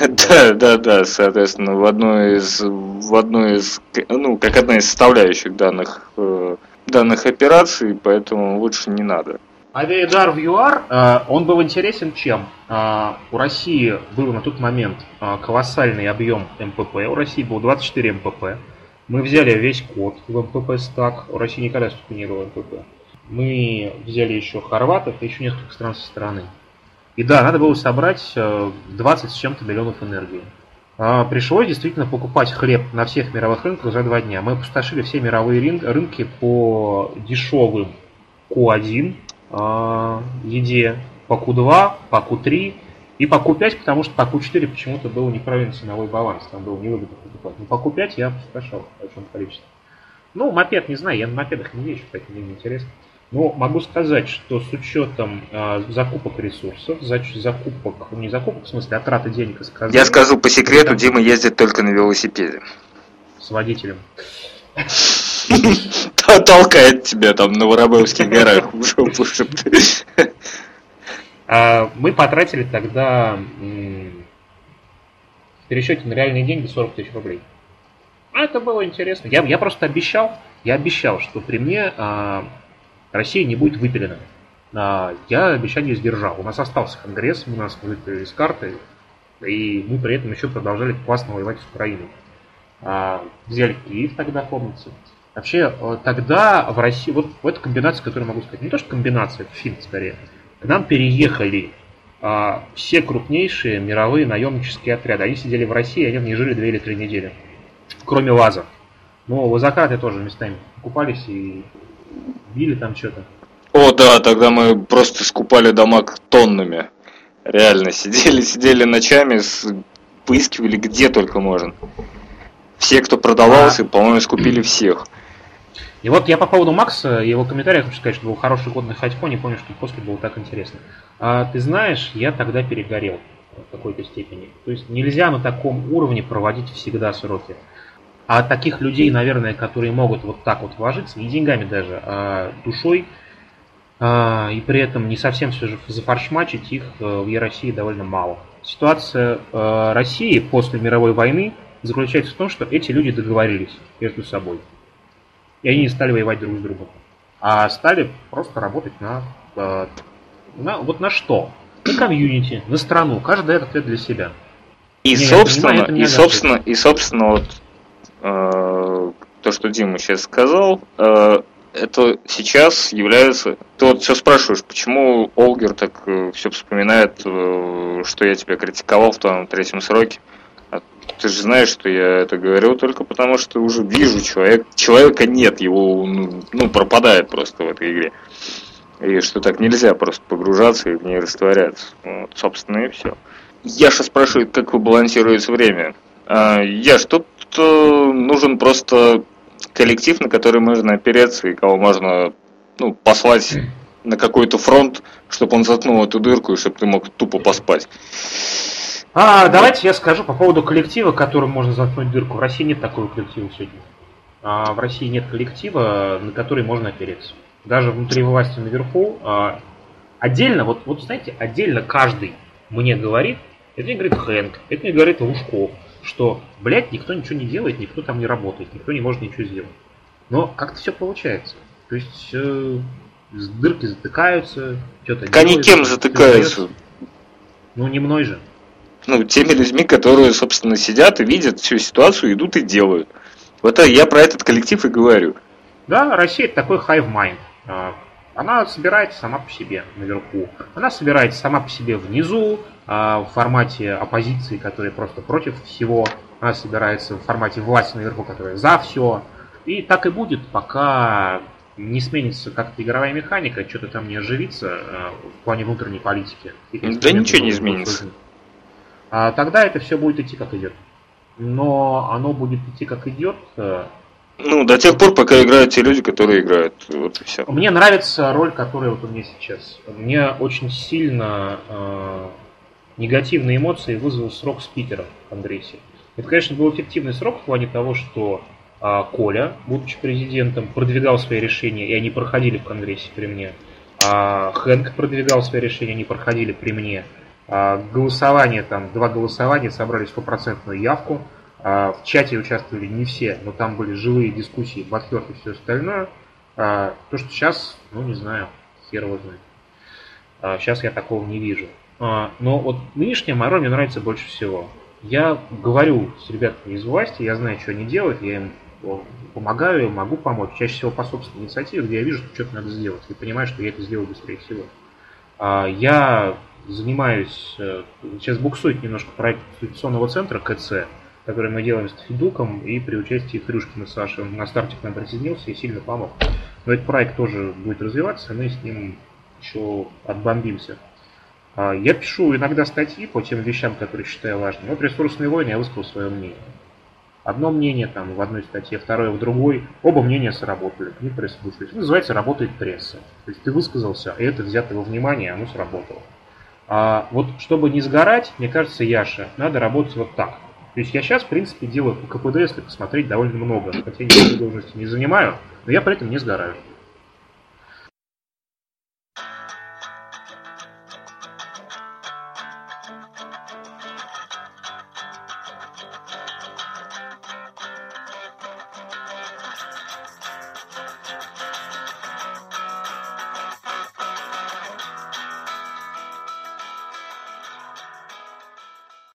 да, да, да, соответственно, в одну из, в одну из, ну, как одна из составляющих данных, э, данных операций, поэтому лучше не надо. Авиадар в ЮАР, э, он был интересен чем? Э, у России был на тот момент э, колоссальный объем МПП, у России был 24 МПП. Мы взяли весь код в МПП стак, у России никогда не было МПП. Мы взяли еще хорватов и еще несколько стран со стороны. И да, надо было собрать 20 э, с чем-то миллионов энергии. А, пришлось действительно покупать хлеб на всех мировых рынках за два дня. Мы опустошили все мировые рынки по дешевым Q1 а, еде, по Q2, по Q3 и по Q5, потому что по Q4 почему-то был неправильный ценовой баланс, там было невыгодно покупать. Но по Q5 я опустошал в большом количестве. Ну, мопед, не знаю, я на мопедах не езжу, поэтому мне не интересно. Ну, могу сказать, что с учетом э, закупок ресурсов, за, закупок, не закупок, в смысле, а траты денег из Я скажу по секрету. Дима ездит только на велосипеде. С водителем. Толкает тебя там на Воробьевских горах а, Мы потратили тогда в пересчете на реальные деньги 40 тысяч рублей. А это было интересно. Я, я просто обещал, я обещал, что при мне а, Россия не будет выпилена. А, я обещание сдержал. У нас остался Конгресс, у нас выпили из карты, и мы при этом еще продолжали классно воевать с Украиной. А, взяли Киев тогда, помните. Вообще, э, тогда в России, вот в эту комбинацию, которую могу сказать, не то что комбинация, это фильм скорее, к нам переехали а, все крупнейшие мировые наемнические отряды. Они сидели в России, они в ней жили две или три недели. Кроме ВАЗа. Но возократы тоже местами покупались и били там что-то. О, да, тогда мы просто скупали дома тоннами. Реально, сидели, сидели ночами, с... выискивали где только можно. Все, кто продавался, а... по-моему, скупили всех. И вот я по поводу Макса, его комментария хочу сказать, что был хороший год на Хатько, не помню, что после было так интересно. А, ты знаешь, я тогда перегорел в какой-то степени. То есть нельзя на таком уровне проводить всегда сроки. А таких людей, наверное, которые могут вот так вот вложиться, не деньгами даже, а душой, а, и при этом не совсем все же зафаршмачить их э, в России довольно мало. Ситуация э, России после мировой войны заключается в том, что эти люди договорились между собой. И они не стали воевать друг с другом. А стали просто работать на, э, на вот на что? На комьюнити, на страну. Каждый дает ответ для себя. И, не, собственно, понимаю, и, собственно, и, собственно, вот э, то, что Дима сейчас сказал, э, это сейчас является... Ты вот все спрашиваешь, почему Олгер так э, все вспоминает, э, что я тебя критиковал в твоем третьем сроке. А ты же знаешь, что я это говорю только потому, что уже вижу человек, человека нет, его ну, пропадает просто в этой игре. И что так нельзя просто погружаться и в ней растворяться. Вот, собственно, и все. Яша спрашивает, как вы балансируете время. А, Яш, тут э, нужен просто коллектив, на который можно опереться и кого можно ну, послать на какой-то фронт, чтобы он заткнул эту дырку и чтобы ты мог тупо поспать. А, давайте я скажу по поводу коллектива, которым можно заткнуть дырку. В России нет такого коллектива сегодня. А в России нет коллектива, на который можно опереться. Даже внутри власти наверху. А, отдельно, вот, вот знаете, отдельно каждый мне говорит, это мне говорит Хэнк, это мне говорит Лужков, что, блядь, никто ничего не делает, никто там не работает, никто не может ничего сделать. Но как-то все получается. То есть э, дырки затыкаются, что-то Так они кем затыкаются? Ну, не мной же. Ну, теми людьми, которые, собственно, сидят и видят всю ситуацию, идут и делают. Вот я про этот коллектив и говорю. Да, Россия это такой hive mind. А, она собирается сама по себе наверху. Она собирается сама по себе внизу, в формате оппозиции, которая просто против всего. Она собирается в формате власти наверху, которая за все. И так и будет, пока не сменится как-то игровая механика, что-то там не оживится а, в плане внутренней политики. Да ничего не изменится. А тогда это все будет идти как идет. Но оно будет идти как идет э, ну, до тех пор, пока играют те люди, которые играют. Вот и все. Мне нравится роль, которая вот у меня сейчас. Мне очень сильно э, негативные эмоции вызвал срок спикера в Конгрессе. Это, конечно, был эффективный срок в плане того, что э, Коля, будучи президентом, продвигал свои решения, и они проходили в Конгрессе при мне. А Хэнк продвигал свои решения, они проходили при мне. А голосование, там, два голосования собрали стопроцентную явку. А, в чате участвовали не все, но там были живые дискуссии, подхерт и все остальное. А, то, что сейчас, ну не знаю, хер его знает. Сейчас я такого не вижу. А, но вот нынешняя моя роль мне нравится больше всего. Я говорю с ребятами из власти, я знаю, что они делают, я им помогаю, могу помочь. Чаще всего по собственной инициативе, где я вижу, что что-то надо сделать. И понимаю, что я это сделаю быстрее всего. Я занимаюсь, э, сейчас буксует немножко проект конституционного центра КЦ, который мы делаем с Федуком и при участии Хрюшкина Саши. Он на старте к нам присоединился и сильно помог. Но этот проект тоже будет развиваться, мы с ним еще отбомбимся. А, я пишу иногда статьи по тем вещам, которые считаю важными. Вот ресурсные войны я высказал свое мнение. Одно мнение там в одной статье, второе в другой. Оба мнения сработали, не прислушались. Это называется «работает пресса». То есть ты высказался, и это взято во внимание, оно сработало. А вот чтобы не сгорать, мне кажется, Яша, надо работать вот так – то есть я сейчас, в принципе, делаю по КПД, если посмотреть, довольно много. Хотя я должности не занимаю, но я при этом не сгораю.